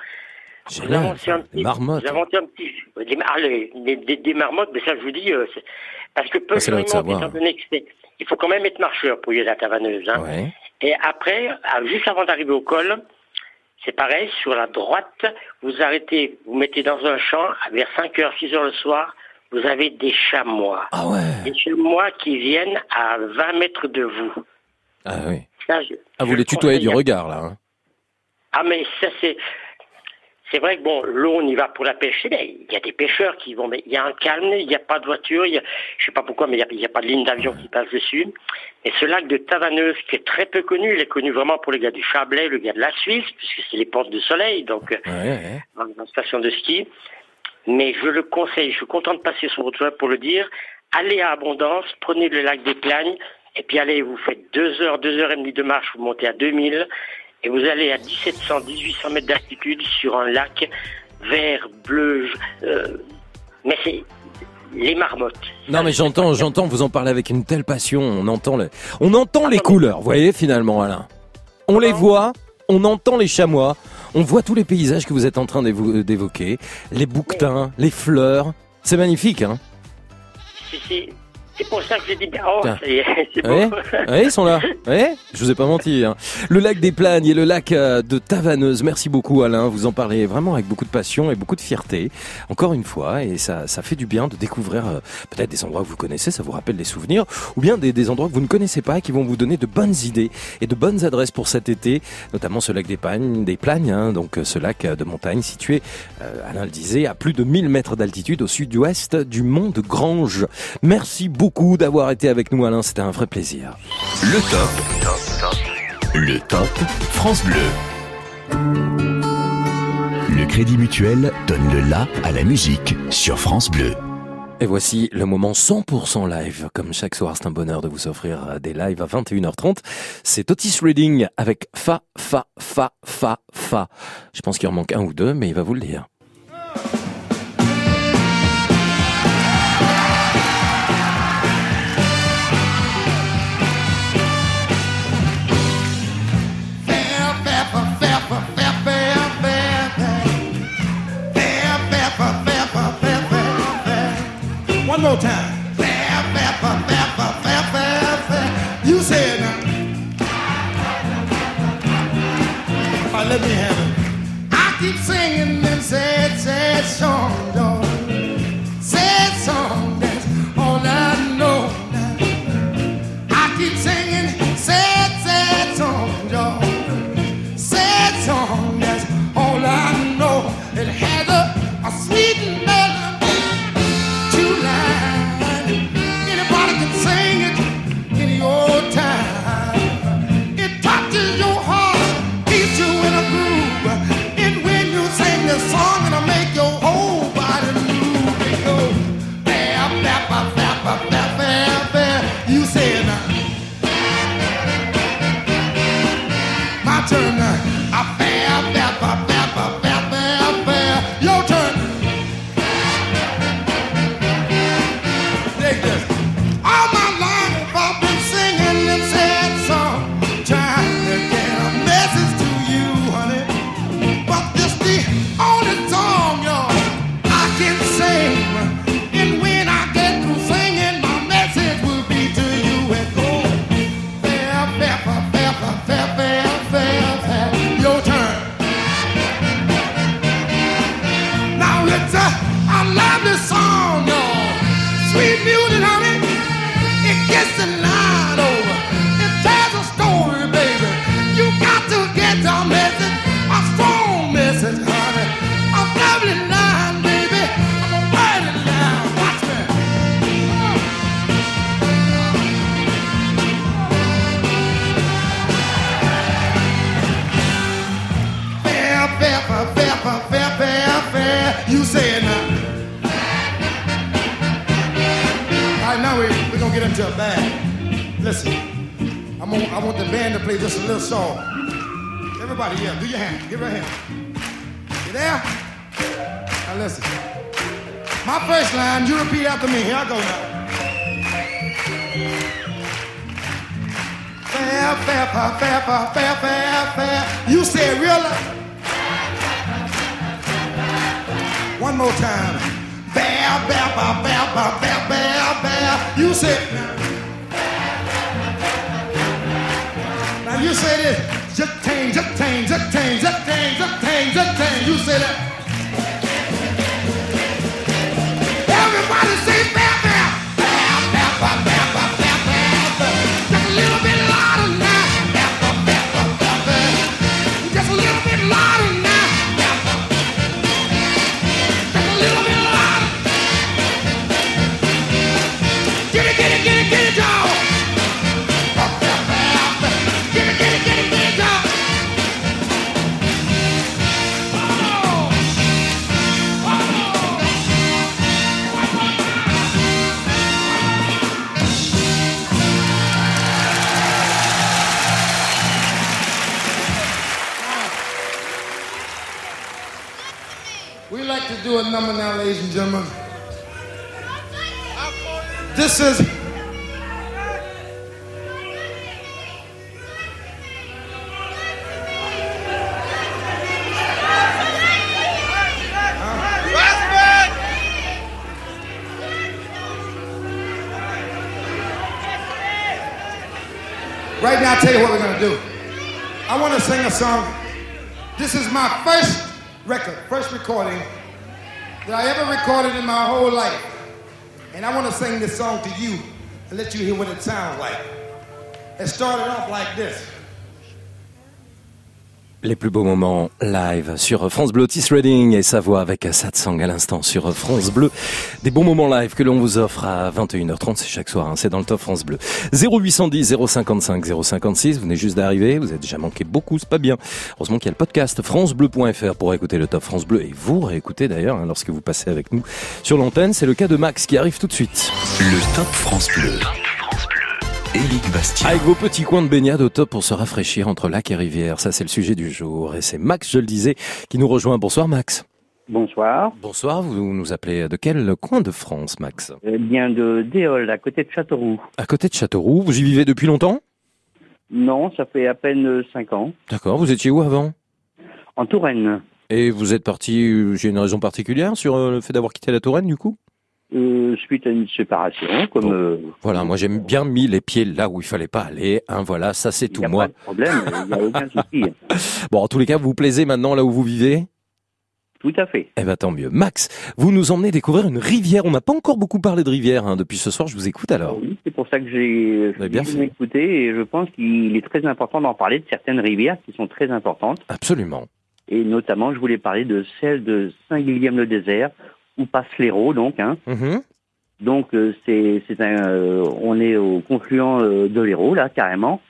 Vous avancez un petit, vous un petit, des, les- des, des- des marmottes, mais ça je vous dis, euh, parce que peu Ah, la étant donné que il faut quand même être marcheur pour y aller à Tavaneuse. Hein. Ouais. Et après, à- juste avant d'arriver au col, c'est pareil, sur la droite, vous arrêtez, vous mettez dans un champ, vers 5 heures, 6 heures le soir, vous avez des chamois. Ah ouais. Des chamois qui viennent à 20 mètres de vous. Ah oui. Ça, je- Ah vous les tutoyez du regard là. hein. Ah mais ça c'est c'est vrai que bon, l'eau, on y va pour la pêche. Mais il y a des pêcheurs qui vont, mais il y a un calme, il n'y a pas de voiture, il y a, je sais pas pourquoi, mais il n'y a, pas de ligne d'avion qui passe dessus. Et ce lac de Tavaneuse, qui est très peu connu, il est connu vraiment pour les gars du Chablais, le gars de la Suisse, puisque c'est les portes de soleil, donc euh, dans une station de ski. Mais je le conseille, je suis content de passer sur votre web pour le dire. Allez à Abondance, prenez le lac des Plagnes, et puis allez, vous faites deux heures, deux heures et demie de marche, vous montez à 2000, et vous allez à 1700, 1800 mètres d'altitude sur un lac vert, bleu, euh, mais c'est les marmottes. Non mais j'entends, j'entends, vous en parlez avec une telle passion, on entend les, on entend les couleurs, vous voyez finalement Alain. On les voit, on entend les chamois, on voit tous les paysages que vous êtes en train d'évo- d'évoquer, les bouquetins, les fleurs, c'est magnifique hein? C'est pour ça que j'ai dit, oh, Tiens. ça y est, c'est Ouais, bon. ouais, ils sont là. Ouais, je vous ai pas menti. hein. Le lac des Plagnes et le lac euh, de Tavaneuse. Merci beaucoup Alain. Vous en parlez vraiment avec beaucoup de passion et beaucoup de fierté. Encore une fois, et ça, ça fait du bien de découvrir euh, peut-être des endroits que vous connaissez, ça vous rappelle des souvenirs, ou bien des, des endroits que vous ne connaissez pas et qui vont vous donner de bonnes idées et de bonnes adresses pour cet été, notamment ce lac des Plagnes, des Plagnes, hein, donc euh, ce lac de montagne situé, euh, Alain le disait, à plus de 1000 mètres d'altitude au sud-ouest du mont de Grange. Merci beaucoup d'avoir été avec nous Alain, c'était un vrai plaisir. Le top. Le top France Bleu. Le Crédit Mutuel donne le la à la musique sur France Bleu. Et voici le moment 100% live. Comme chaque soir, c'est un bonheur de vous offrir euh, des lives à 21h30. C'est Otis Reading avec Fa, Fa, Fa, Fa, Fa. Je pense qu'il en manque un ou deux, mais il va vous le dire. One more time. You say it let me have it. Song. This is my first record, first recording that I ever recorded in my whole life. And I wanna sing this song to you and let you hear what it sounds like. It started off like this. Les plus beaux moments live sur France Bleu, Otis Redding et sa voix avec Satsang à l'instant sur France Bleu. Des bons moments live que l'on vous offre à 21h30, c'est chaque soir, hein, c'est dans le top France Bleu. 0810 055 056, vous venez juste d'arriver, vous avez déjà manqué beaucoup, c'est pas bien. Heureusement qu'il y a le podcast francebleu.fr pour écouter le top France Bleu et vous réécouter d'ailleurs hein, lorsque vous passez avec nous sur l'antenne. C'est le cas de Max qui arrive tout de suite. Le top France Bleu. Éric Bastien. Avec vos petits coins de baignade au top pour se rafraîchir entre lac et rivière, ça c'est le sujet du jour. Et c'est Max, je le disais, qui nous rejoint. Bonsoir Max. Bonsoir. Bonsoir, vous nous appelez de quel coin de France Max? Eh bien, de Déol, à côté de Châteauroux. À côté de Châteauroux, vous y vivez depuis longtemps? Non, ça fait à peine 5 ans. D'accord, vous étiez où avant? En Touraine. Et vous êtes parti, euh, j'ai une raison particulière sur euh, le fait d'avoir quitté la Touraine du coup? Euh, suite à une séparation, comme... euh, Voilà, moi j'aime bien mis les pieds là où il fallait pas aller. Hein, voilà, ça c'est tout a moi. pas de problème, il n'y a aucun souci. Bon, en tous les cas, vous vous plaisez maintenant là où vous vivez? Tout à fait. Eh ben tant mieux. Max, vous nous emmenez découvrir une rivière. On n'a pas encore beaucoup parlé de rivière hein, depuis ce soir. Je vous écoute alors. Oui, c'est pour ça que j'ai bien j'ai écouté et je pense qu'il est très important d'en parler de certaines rivières qui sont très importantes. Absolument. Et notamment, je voulais parler de celle de Saint-Guilhem-le-Désert, où passe l'Hérault, donc. Hein. Mhm. Donc, euh, c'est un, euh, on est au confluent euh, de l'Hérault, là, carrément.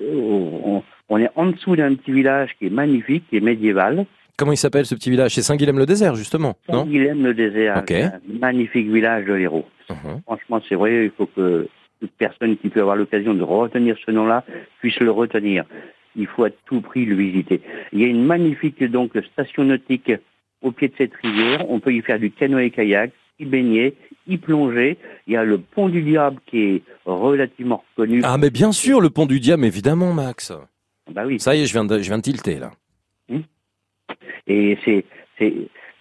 On, on est en dessous d'un petit village qui est magnifique, qui est médiéval. Comment il s'appelle ce petit village? C'est Saint-Guilhem-le-Désert justement, Saint-Guilhem-le-Désert, un magnifique village de l'Hérault. Mhm. Franchement, c'est vrai, il faut que toute personne qui peut avoir l'occasion de retenir ce nom-là puisse le retenir. Il faut à tout prix le visiter. Il y a une magnifique donc station nautique au pied de cette rivière. On peut y faire du canoë-kayak, y baigner, y plonger. Il y a le pont du Diable qui est relativement reconnu. Ah mais bien sûr, le pont du Diable, évidemment, Max. Bah oui. Ça y est, je viens de, je viens de tilter là. Et c'est c'est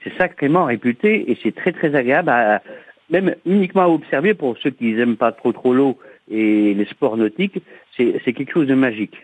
c'est sacrément réputé et c'est très très agréable, à, même uniquement à observer pour ceux qui n'aiment pas trop trop l'eau et les sports nautiques. C'est quelque chose de magique.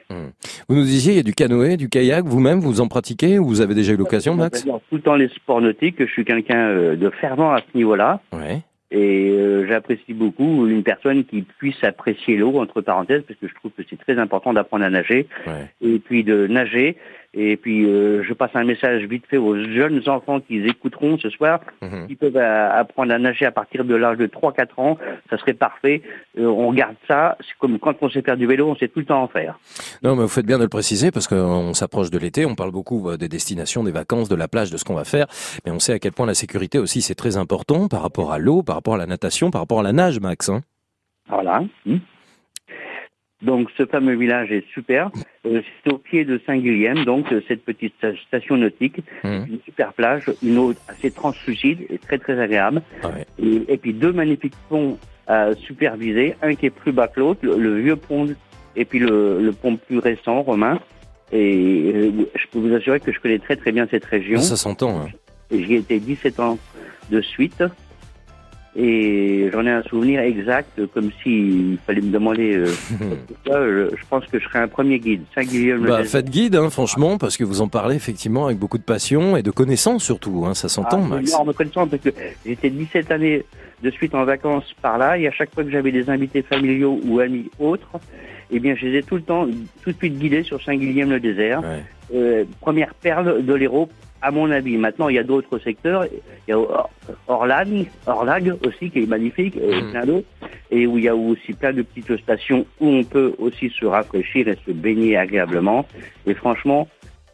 Vous nous disiez, il y a du canoë, du kayak. Vous-même, vous en pratiquez ou vous avez déjà eu l'occasion, Max tout le temps les sports nautiques. Je suis quelqu'un euh, de fervent à ce niveau-là. Ouais. Et euh, j'apprécie beaucoup une personne qui puisse apprécier l'eau, entre parenthèses, parce que je trouve que c'est très important d'apprendre à nager. Ouais. Et puis de nager. Et puis euh, je passe un message vite fait aux jeunes enfants qui écouteront ce soir, Mhm. qui peuvent euh, apprendre à nager à partir de l'âge de 3-4 ans. Ça serait parfait. Euh, on garde ça. C'est comme quand on sait faire du vélo, on sait tout le temps en faire. Non, mais vous faites bien de le préciser parce qu'on s'approche de l'été. On parle beaucoup euh, des destinations, des vacances, de la plage, de ce qu'on va faire. Mais on sait à quel point la sécurité aussi c'est très important par rapport à l'eau, par rapport à la natation, par rapport à la nage, Max. hein. Voilà. Hmm. Donc ce fameux village est super. Euh, c'est au pied de Saint-Guilhem, donc euh, cette petite sta- station nautique, Mhm. une super plage, une eau assez translucide et très très agréable. Ah Et, et puis deux magnifiques ponts à superviser, un qui est plus bas que l'autre, le, le vieux pont et puis le, le pont plus récent romain. Et euh, je peux vous assurer que je connais très très bien cette région. Ça s'entend. hein. J'y étais 17 ans de suite. Et j'en ai un souvenir exact, comme s'il fallait me demander. euh, ça, je, je pense que je serais un premier guide. Saint-Guilhem. Bah, faites guide, hein, franchement, parce que vous en parlez effectivement avec beaucoup de passion et de connaissance surtout. Hein, ça s'entend, Ah, Max. énorme connaissance parce que j'étais 17 années de suite en vacances par là et à chaque fois que j'avais des invités familiaux ou amis autres, eh bien, je les ai tout le temps, tout de suite guidés sur Saint-Guilhem-le-Désert. Euh, première perle de l'Hérault, à mon avis. Maintenant, il y a d'autres secteurs. Il y a Or- Orlag, Orlag aussi, qui est magnifique, et plein d'autres. Et où il y a aussi plein de petites stations où on peut aussi se rafraîchir et se baigner agréablement. Et franchement,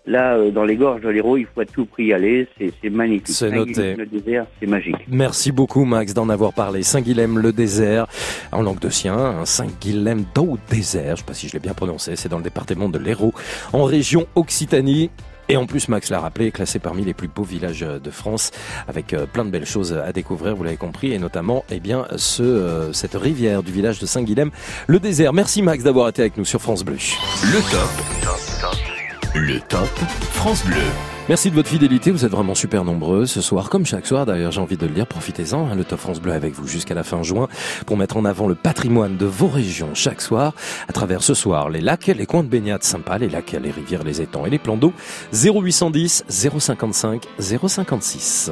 là, euh, dans les gorges de l'Hérault, il faut à tout prix y aller. C'est magnifique. C'est noté. Le désert, c'est magique. Merci beaucoup Max d'en avoir parlé. Saint-Guilhem le désert en langue de sien, hein, Saint-Guilhem d'eau désert, je sais pas si je l'ai bien prononcé, c'est dans le département de l'Hérault, en région Occitanie. Et en plus, Max l'a rappelé, classé parmi les plus beaux villages de France, avec euh, plein de belles choses à découvrir, vous l'avez compris, et notamment, eh bien, ce, euh, cette rivière du village de Saint-Guilhem, le désert. Merci Max d'avoir été avec nous sur France Bleu. Le top. Le top France Bleu. Merci de votre fidélité, vous êtes vraiment super nombreux ce soir, comme chaque soir d'ailleurs j'ai envie de le dire, profitez-en, hein, le Top France Bleu avec vous jusqu'à la fin juin pour mettre en avant le patrimoine de vos régions chaque soir, à travers ce soir les lacs, les coins de baignade sympas, les lacs, les rivières, les étangs et les plans d'eau, 0810 055 056.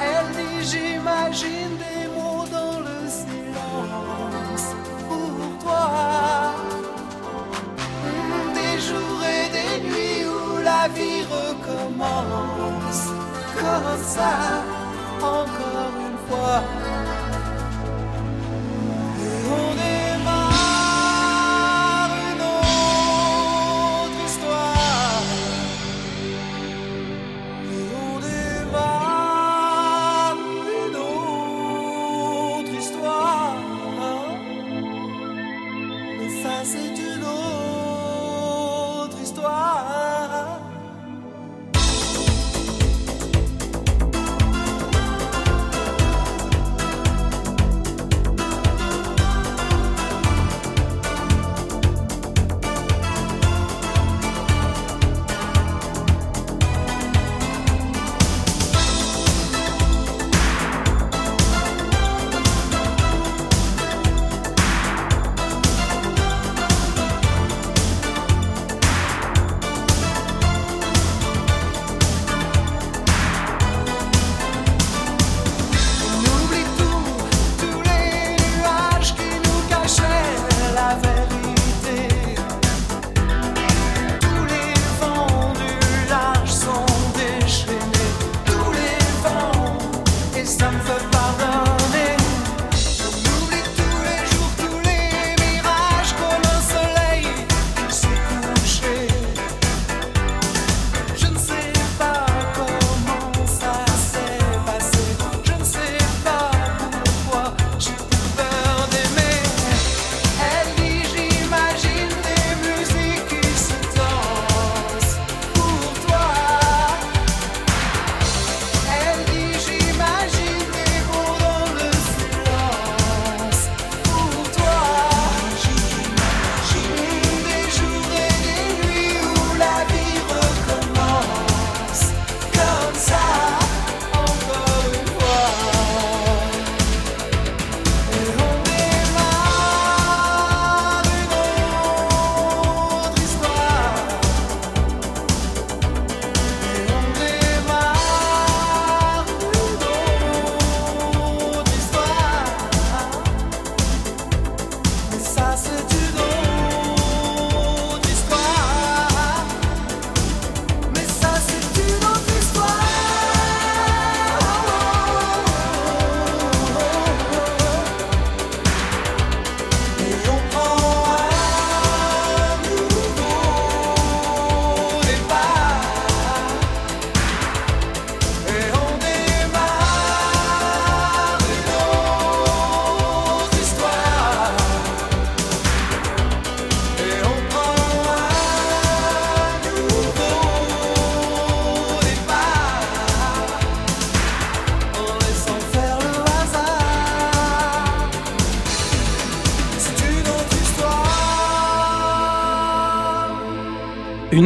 Elle dit j'imagine des mots dans le silence pour toi. Des jours et des nuits où la vie recommence comme ça, encore une fois.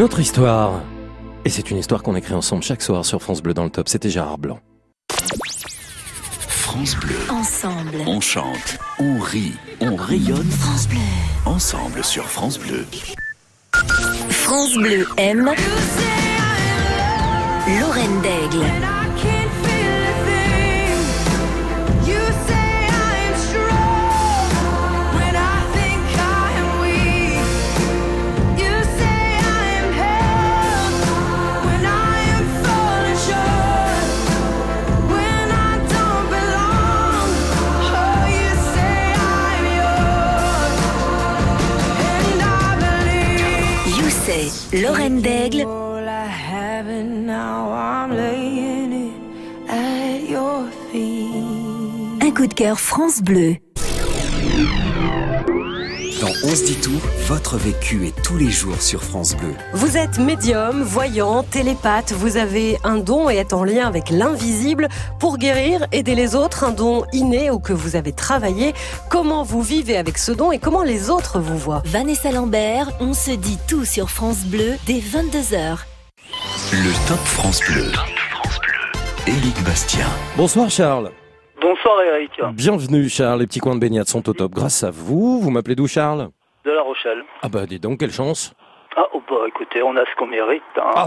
Autre histoire. Et c'est une histoire qu'on écrit ensemble chaque soir sur France Bleu dans le top. C'était Gérard Blanc. France Bleu. Ensemble. On chante, on rit, on rayonne. France Bleu. Ensemble sur France Bleu. France Bleu aime. Lorraine Daigle. Your feet. Un coup de cœur France Bleu. On se dit tout, votre vécu est tous les jours sur France Bleu. Vous êtes médium, voyant, télépathe, vous avez un don et êtes en lien avec l'invisible pour guérir, aider les autres, un don inné ou que vous avez travaillé. Comment vous vivez avec ce don et comment les autres vous voient Vanessa Lambert, on se dit tout sur France Bleu dès 22h. Le Top France Bleu. Éric Bastien. Bonsoir Charles. Bonsoir Eric, Bienvenue Charles, les petits coins de baignade sont au top grâce à vous. Vous m'appelez d'où Charles? De La Rochelle. Ah bah dis donc, quelle chance. Ah, oh bah écoutez, on a ce qu'on mérite. Hein.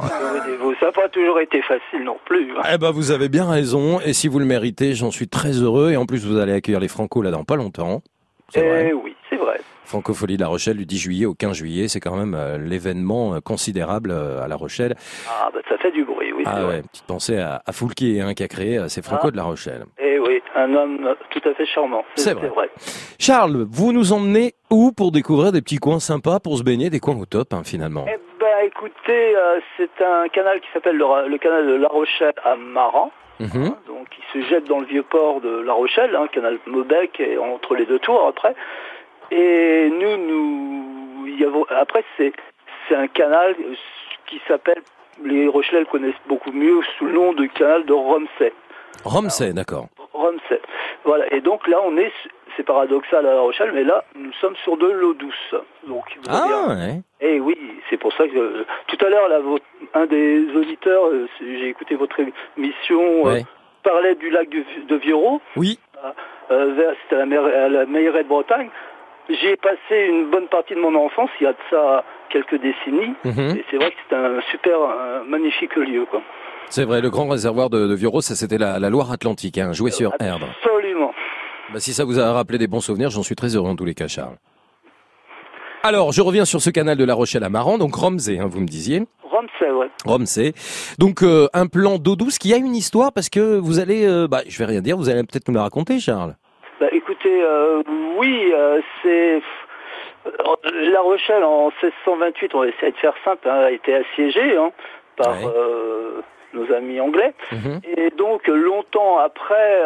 Vous, ça n'a pas toujours été facile non plus. hein. Eh ben vous avez bien raison et si vous le méritez, j'en suis très heureux et en plus vous allez accueillir les Franco là dans pas longtemps. C'est vrai. Eh oui, c'est vrai. Francophonie de La Rochelle du 10 juillet au 15 juillet, c'est quand même euh, l'événement euh, considérable euh, à La Rochelle. Ah bah ça fait du bruit, oui. Ah ouais, petite pensée à, à Foulquier hein, qui a créé ces Franco Ah. de La Rochelle. Eh oui, un homme tout à fait charmant. C'est vrai. Charles, vous nous emmenez où pour découvrir des petits coins sympas pour se baigner, des coins au top hein, finalement? Eh ben écoutez, euh, c'est un canal qui s'appelle le, canal de La Rochelle à Maran. Mhm. donc il se jette dans le vieux port de La Rochelle, hein, canal Maubec et entre les deux tours après. Et nous, nous, y a- après c'est c'est un canal euh, qui s'appelle, les Rochelais le connaissent beaucoup mieux sous le nom de canal de Romsey. Romsey, d'accord. Romsey. Voilà. Et donc là, on est, c'est paradoxal à La Rochelle, mais là, nous sommes sur de l'eau douce. Donc, Ah ouais. et oui, c'est pour ça que euh, tout à l'heure, là, votre- un des auditeurs, euh, j'ai écouté votre émission, euh, parlait du lac du- de Vioro. Oui. Vers- C'était à la, mer- à la de Bretagne. J'y ai passé une bonne partie de mon enfance, il y a de ça quelques décennies. Mhm. Et c'est vrai que c'est un super, un magnifique lieu, quoi. C'est vrai, le grand réservoir de, de c'était la, la Loire-Atlantique, hein, joué sur Erdre. Absolument. Bah, si ça vous a rappelé des bons souvenirs, j'en suis très heureux en tous les cas, Charles. Alors, je reviens sur ce canal de La Rochelle à Maran, donc Romsey, hein, vous me disiez. Romsey, ouais. Romsey. Donc, euh, un plan d'eau douce qui a une histoire parce que vous allez, euh, bah, je vais rien dire, vous allez peut-être nous la raconter, Charles. Écoutez, euh, oui, euh, c'est euh, La Rochelle en 1628. On va essayer de faire simple. hein, a été assiégée hein, par euh, nos amis anglais. Et donc longtemps après,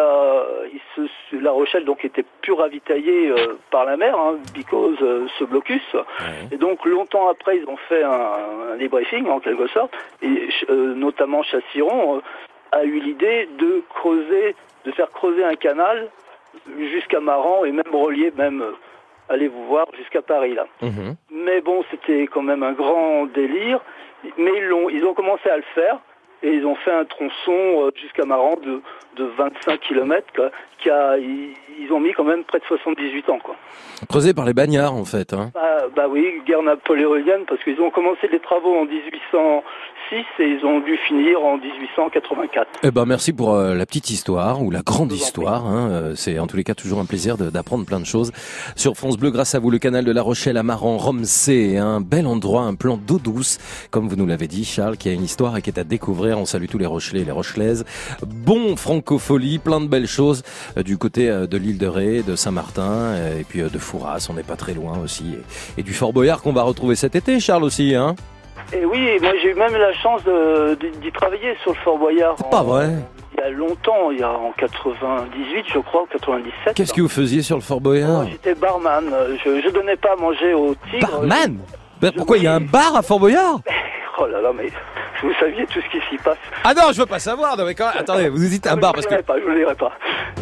il se- La Rochelle donc était plus ravitaillée par la mer, hein, because ce blocus. Et donc longtemps après, ils ont fait un, un débriefing en quelque sorte, et notamment Chassiron a eu l'idée de creuser, de faire creuser un canal jusqu'à Maran et même relier même, euh, allez vous voir, jusqu'à Paris là. Mais bon, c'était quand même un grand délire. Mais ils, l'ont, ils ont commencé à le faire et ils ont fait un tronçon euh, jusqu'à Maran de, de 25 km. Quoi, qui a, ils, ont mis quand même près de 78 ans. Quoi. Creusé par les bagnards, en fait. Hein. Bah, bah oui, guerre napoléonienne, parce qu'ils ont commencé les travaux en 1806 et ils ont dû finir en 1884. Eh ben, merci pour euh, la petite histoire ou la grande histoire. Hein. Euh, C'est en tous les cas toujours un plaisir d'apprendre plein de choses sur France Bleu. Grâce à vous, le canal de La Rochelle à Maran, Romsey, un bel endroit, un plan d'eau douce, comme vous nous l'avez dit, Charles, qui a une histoire et qui est à découvrir. On salue tous les Rochelais et les Rochelaises. Bon francophonie, plein de belles choses euh, du côté de l'île de Ré, de Saint-Martin euh, et puis euh, de Fouras. On n'est pas très loin aussi et, et du Fort Boyard qu'on va retrouver cet été, Charles aussi, hein. Et oui, moi j'ai eu même la chance d'y travailler sur le Fort Boyard. en- Pas vrai. Il y a longtemps, il y a en 98, je crois, ou 97. Qu'est-ce que vous faisiez sur le Fort Boyard? J'étais barman. Je, je donnais pas à manger aux tigres. Barman? Ben, Pourquoi il y a un bar à Fort Boyard? Oh là là, mais vous saviez tout ce qui s'y passe. Ah non, je veux pas savoir. Non, mais quand... Attendez, vous hésitez un Ah, bar je parce que. le dirai pas, je le dirai pas.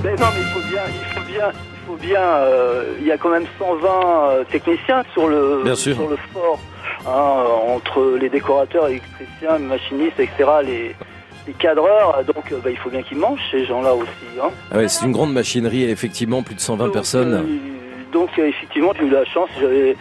Mais non, mais il faut bien, il faut bien, il faut bien. euh, il y a quand même 120 euh, techniciens sur le Bien sûr. sur le fort, hein, entre les décorateurs, électriciens, machinistes, etc. Les les cadreurs, donc euh, bah, il faut bien qu'ils mangent ces gens-là aussi. Hein. Ah ouais, c'est une grande machinerie, effectivement, plus de 120 personnes. Donc effectivement, j'ai eu la chance j'avais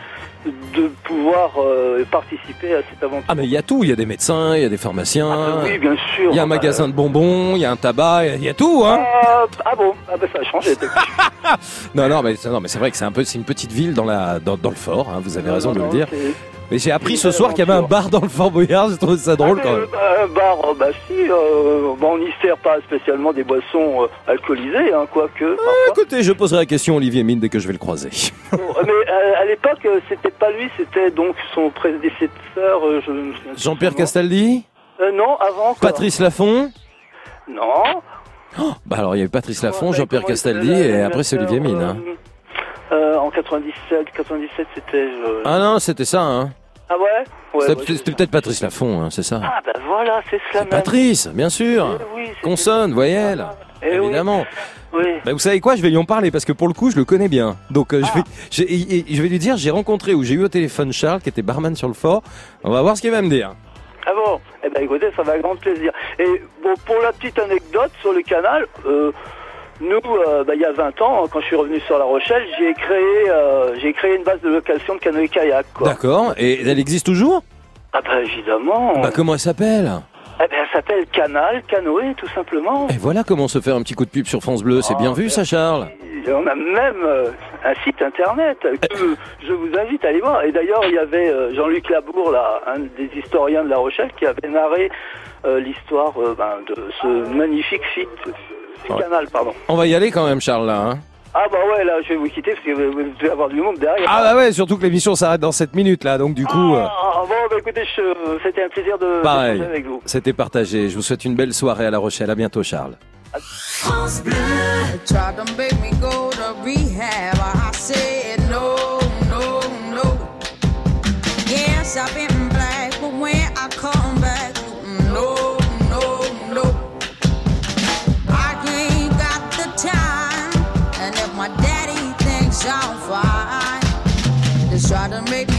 de pouvoir euh, participer à cette aventure. Ah mais il y a tout, il y a des médecins, il y a des pharmaciens. Ah, oui, bien sûr. Il y a un magasin de bonbons, il y a un tabac, il y a tout, hein. Ah, ah bon, ah bah ça a changé. Non, non, mais non, mais c'est vrai que c'est un peu, c'est une petite ville dans la, dans, dans le fort. hein, vous avez raison de le dire. Mais j'ai appris ce soir qu'il y avait un bar dans le Fort Boyard, j'ai trouvé ça drôle quand même. Euh, bar, euh, bah si, euh, on n'y sert pas spécialement des boissons euh, alcoolisées, hein, quoique. Ah, écoutez, je poserai la question à Olivier Mine dès que je vais le croiser. Bon, mais euh, à l'époque, euh, c'était pas lui, c'était donc son prédécesseur. euh, je Jean-Pierre. Castaldi Euh, non, avant. quoi. Patrice Lafont Non. Bah alors il y a eu Patrice Lafont, Jean-Pierre Castaldi et après c'est Olivier Mine. hein. Euh, en 97, 97, c'était. euh, Ah non, c'était ça, hein. Ah ouais? Ouais, C'était ouais, peut-être Patrice Lafont, hein, c'est ça? Ah bah voilà, c'est cela même. Patrice, bien sûr. oui, c'était- Consonne, voyelle. Eh oui. Évidemment. Oui. Bah, vous savez quoi, je vais lui en parler parce que pour le coup, je le connais bien. Donc euh, je, vais, et je vais lui dire, j'ai rencontré ou j'ai eu au téléphone Charles qui était barman sur le fort. On va voir ce qu'il va me dire. Ah bon? Eh ben écoutez, ça va avec grand plaisir. Et bon, pour la petite anecdote sur le canal, euh, nous, euh, bah, il y a 20 ans, quand je suis revenu sur La Rochelle, j'ai créé, euh, j'ai créé une base de location de canoë-kayak. D'accord. Et elle existe toujours? Ah bah évidemment. Bah comment elle s'appelle? Eh ben, elle s'appelle Canal Canoë, tout simplement. Et voilà comment se faire un petit coup de pub sur France Bleu. C'est bien vu ça, Charles? Et on a même euh, un site internet que je vous invite à aller voir. Et d'ailleurs, il y avait euh, Jean-Luc Labour, là, un des historiens de La Rochelle, qui avait narré l'histoire ben, de ce magnifique site, ce Ouais. canal, pardon. On va y aller quand même, Charles, là. hein. Ah bah ouais, là, je vais vous quitter parce que vous devez avoir du monde derrière. ah bah ouais, surtout que l'émission s'arrête dans 7 minutes, là. Donc du coup, euh, Ah, bon, bah écoutez, je- c'était un plaisir de pareil. avec vous. C'était partagé. Je vous souhaite une belle soirée à La Rochelle. À bientôt, Charles. France Bleu. Yes, I've been black, but when I come back, Sound fine. Just try to make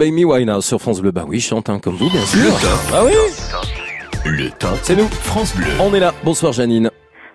Amy Winehouse sur France Bleu. Bah oui, je chante hein, comme vous, bien sûr. Le top. Ah oui Le top. C'est nous. France Bleu. On est là. Bonsoir Janine.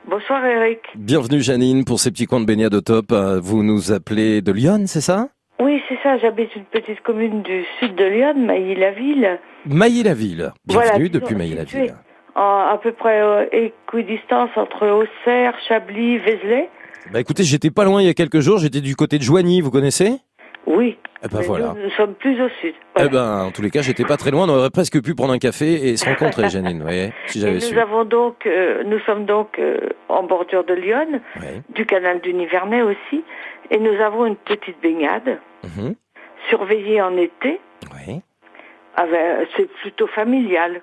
Bonsoir Eric. Bienvenue Janine pour ces petits coins de baignade au top. Euh, Vous nous appelez de Lyon, c'est ça? Oui, c'est ça, j'habite une petite commune du sud de Lyon, Mailly-la-Ville, Mailly-la-Ville. Bienvenue depuis Mailly-la-Ville. à peu près euh, équidistance entre Auxerre, Chablis, Vézelay. Bah écoutez, j'étais pas loin il y a quelques jours, j'étais du côté de Joigny, vous connaissez? Oui. Eh ben voilà. Nous, nous sommes plus au sud. Eh ben, en tous les cas, j'étais pas très loin, on aurait presque pu prendre un café et se rencontrer, Janine, voyez, si j'avais nous su. avons donc, euh, nous sommes donc euh, en bordure de Lyon, du canal du Nivernais aussi, et nous avons une petite baignade Mhm. surveillée en été. Ouais. Avec- C'est plutôt familial.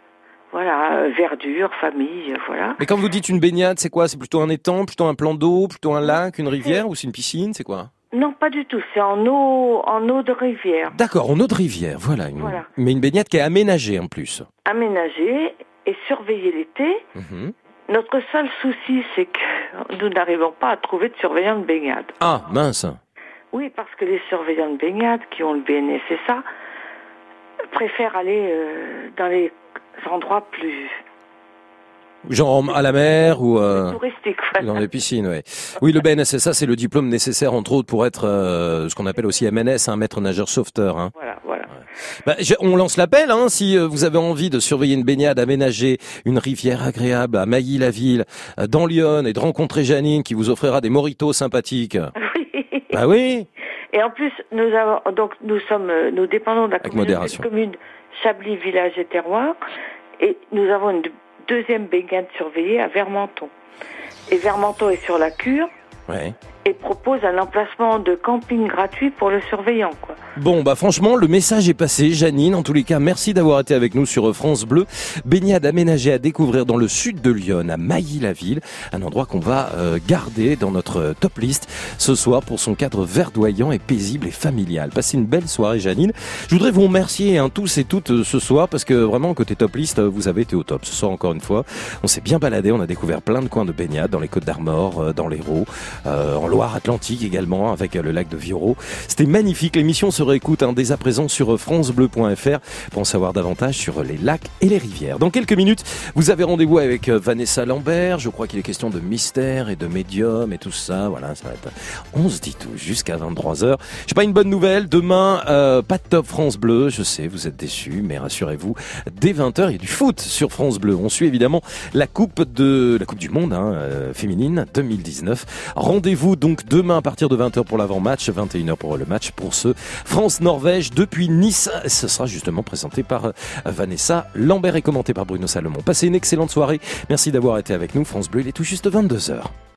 Voilà, verdure, famille, voilà. Mais quand vous dites une baignade, c'est quoi? C'est plutôt un étang, plutôt un plan d'eau, plutôt un lac, une rivière ou c'est une piscine, c'est quoi? Non, pas du tout. C'est en eau, en eau de rivière, D'accord, en eau de rivière, voilà. Une... Voilà. Mais une baignade qui est aménagée en plus. aménagée et surveillée l'été. Mhm. Notre seul souci, c'est que nous n'arrivons pas à trouver de surveillants de baignade. Ah, mince. Oui, parce que les surveillants de baignade qui ont le BNSSA préfèrent aller euh, dans les endroits plus Genre à la mer ou euh, dans les piscines, ouais. Oui, le BNSSA, c'est le diplôme nécessaire, entre autres, pour être euh, ce qu'on appelle aussi MNS, un maître nageur sauveteur. Hein. Voilà, voilà. Bah, je- on lance l'appel, hein, si euh, vous avez envie de surveiller une baignade, aménager une rivière agréable à Mailly-la-Ville, euh, dans Lyon, et de rencontrer Janine qui vous offrira des moritos sympathiques. bah oui Et en plus, nous avons donc nous sommes euh, nous dépendons de la de communes Chablis Village et Terroir et nous avons une deuxième baignade surveillée à Vermenton. Et Vermenton est sur la cure. Et propose un emplacement de camping gratuit pour le surveillant quoi. Bon, bah franchement, le message est passé. Janine, en tous les cas, merci d'avoir été avec nous sur France Bleu. Baignade aménagée à découvrir dans le sud de Lyon, à Mailly-la-Ville, un endroit qu'on va euh, garder dans notre euh, top list ce soir pour son cadre verdoyant et paisible et familial. Passez une belle soirée, Janine. Je voudrais vous remercier hein, tous et toutes euh, ce soir parce que vraiment, côté top list, vous avez été au top ce soir encore une fois. On s'est bien baladé, on a découvert plein de coins de baignade dans les Côtes d'Armor, dans l'Hérault, en Loire-Atlantique également, avec euh, le lac de Vioro. C'était magnifique. L'émission se réécoute hein, dès à présent sur francebleu.fr pour en savoir davantage sur les lacs et les rivières. Dans quelques minutes, vous avez rendez-vous avec euh, Vanessa Lambert. Je crois qu'il est question de mystère et de médium et tout ça. Voilà, ça va être. On se dit tout jusqu'à 23h. Je sais pas une bonne nouvelle. Demain, euh, pas de top France Bleu. Je sais, vous êtes déçus, mais rassurez-vous, dès 20h, il y a du foot sur France Bleu. On suit évidemment la coupe de la Coupe du Monde hein, euh, féminine 2019. Rendez-vous donc demain à partir de 20h pour l'avant-match, 21h pour le match pour ce France-Norvège depuis Nice. Ce sera justement présenté par euh, Vanessa Lambert et commenté par Bruno Salomon. Passez une excellente soirée. Merci d'avoir été avec nous. France Bleu, il est tout juste 22h.